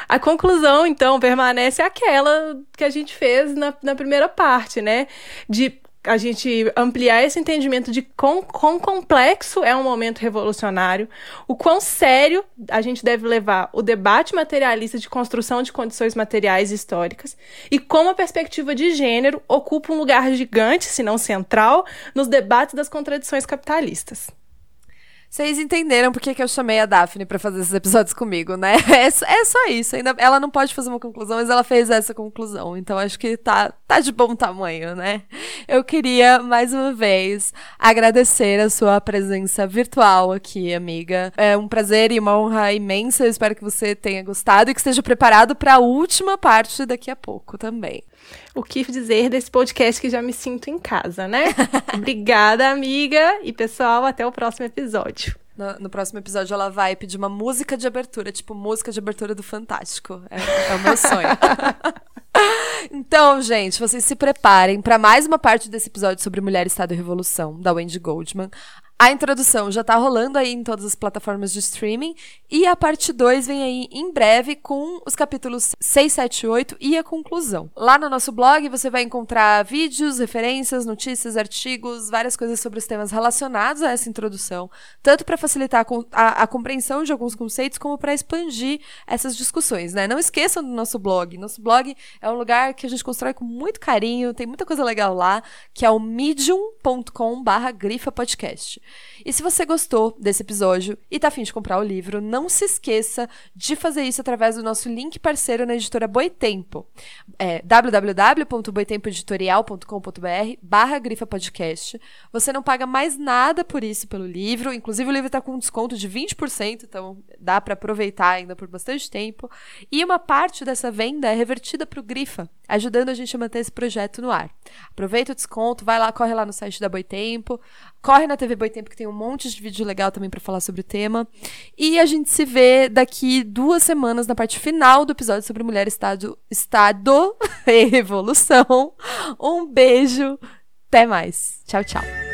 A conclusão, então, permanece aquela que a gente fez na, na primeira parte, né? De a gente ampliar esse entendimento de quão, quão, complexo é um momento revolucionário, o quão sério a gente deve levar o debate materialista de construção de condições materiais históricas e como a perspectiva de gênero ocupa um lugar gigante, se não central, nos debates das contradições capitalistas. Vocês entenderam por que, eu chamei a Daphne para fazer esses episódios comigo, né? É, é, só isso. Ainda, ela não pode fazer uma conclusão, mas ela fez essa conclusão. Então acho que tá, tá de bom tamanho, né? Eu queria, mais uma vez, agradecer a sua presença virtual aqui, amiga. É um prazer e uma honra imensa. Eu espero que você tenha gostado e que esteja preparado para a última parte daqui a pouco também o que dizer desse podcast que já me sinto em casa, né? Obrigada, amiga. E pessoal, até o próximo episódio. No, no, próximo episódio ela vai pedir uma música de abertura, tipo música de abertura do Fantástico. É, é o meu sonho. então, gente, vocês se preparem para mais uma parte desse episódio sobre Mulher, Estado e Revolução, da Wendy Goldman. A introdução já tá rolando aí em todas as plataformas de streaming. E a parte 2 vem aí em breve com os capítulos 6, 7 e 8 e a conclusão. Lá no nosso blog você vai encontrar vídeos, referências, notícias, artigos, várias coisas sobre os temas relacionados a essa introdução, tanto para facilitar a, a, a, compreensão de alguns conceitos, como para expandir essas discussões, né? Não esqueçam do nosso blog. Nosso blog é um lugar que a gente constrói com muito carinho, tem muita coisa legal lá, que é o medium.com/grifa podcast. E se você gostou desse episódio e tá afim de comprar o livro, não se esqueça de fazer isso através do nosso link parceiro na editora Boitempo. É www.boitempoeditorial.com.br barra grifa podcast. Você não paga mais nada por isso pelo livro. Inclusive, o livro está com um desconto de 20%, então dá para aproveitar ainda por bastante tempo. E uma parte dessa venda é revertida para o Grifa, ajudando a gente a manter esse projeto no ar. Aproveita o desconto, vai lá, corre lá no site da Boitempo, corre na TV Boitempo que tem um monte de vídeo legal também para falar sobre o tema. E a gente se vê daqui duas semanas na parte final do episódio sobre mulher, estado, estado e revolução. Um beijo, até mais. Tchau, tchau.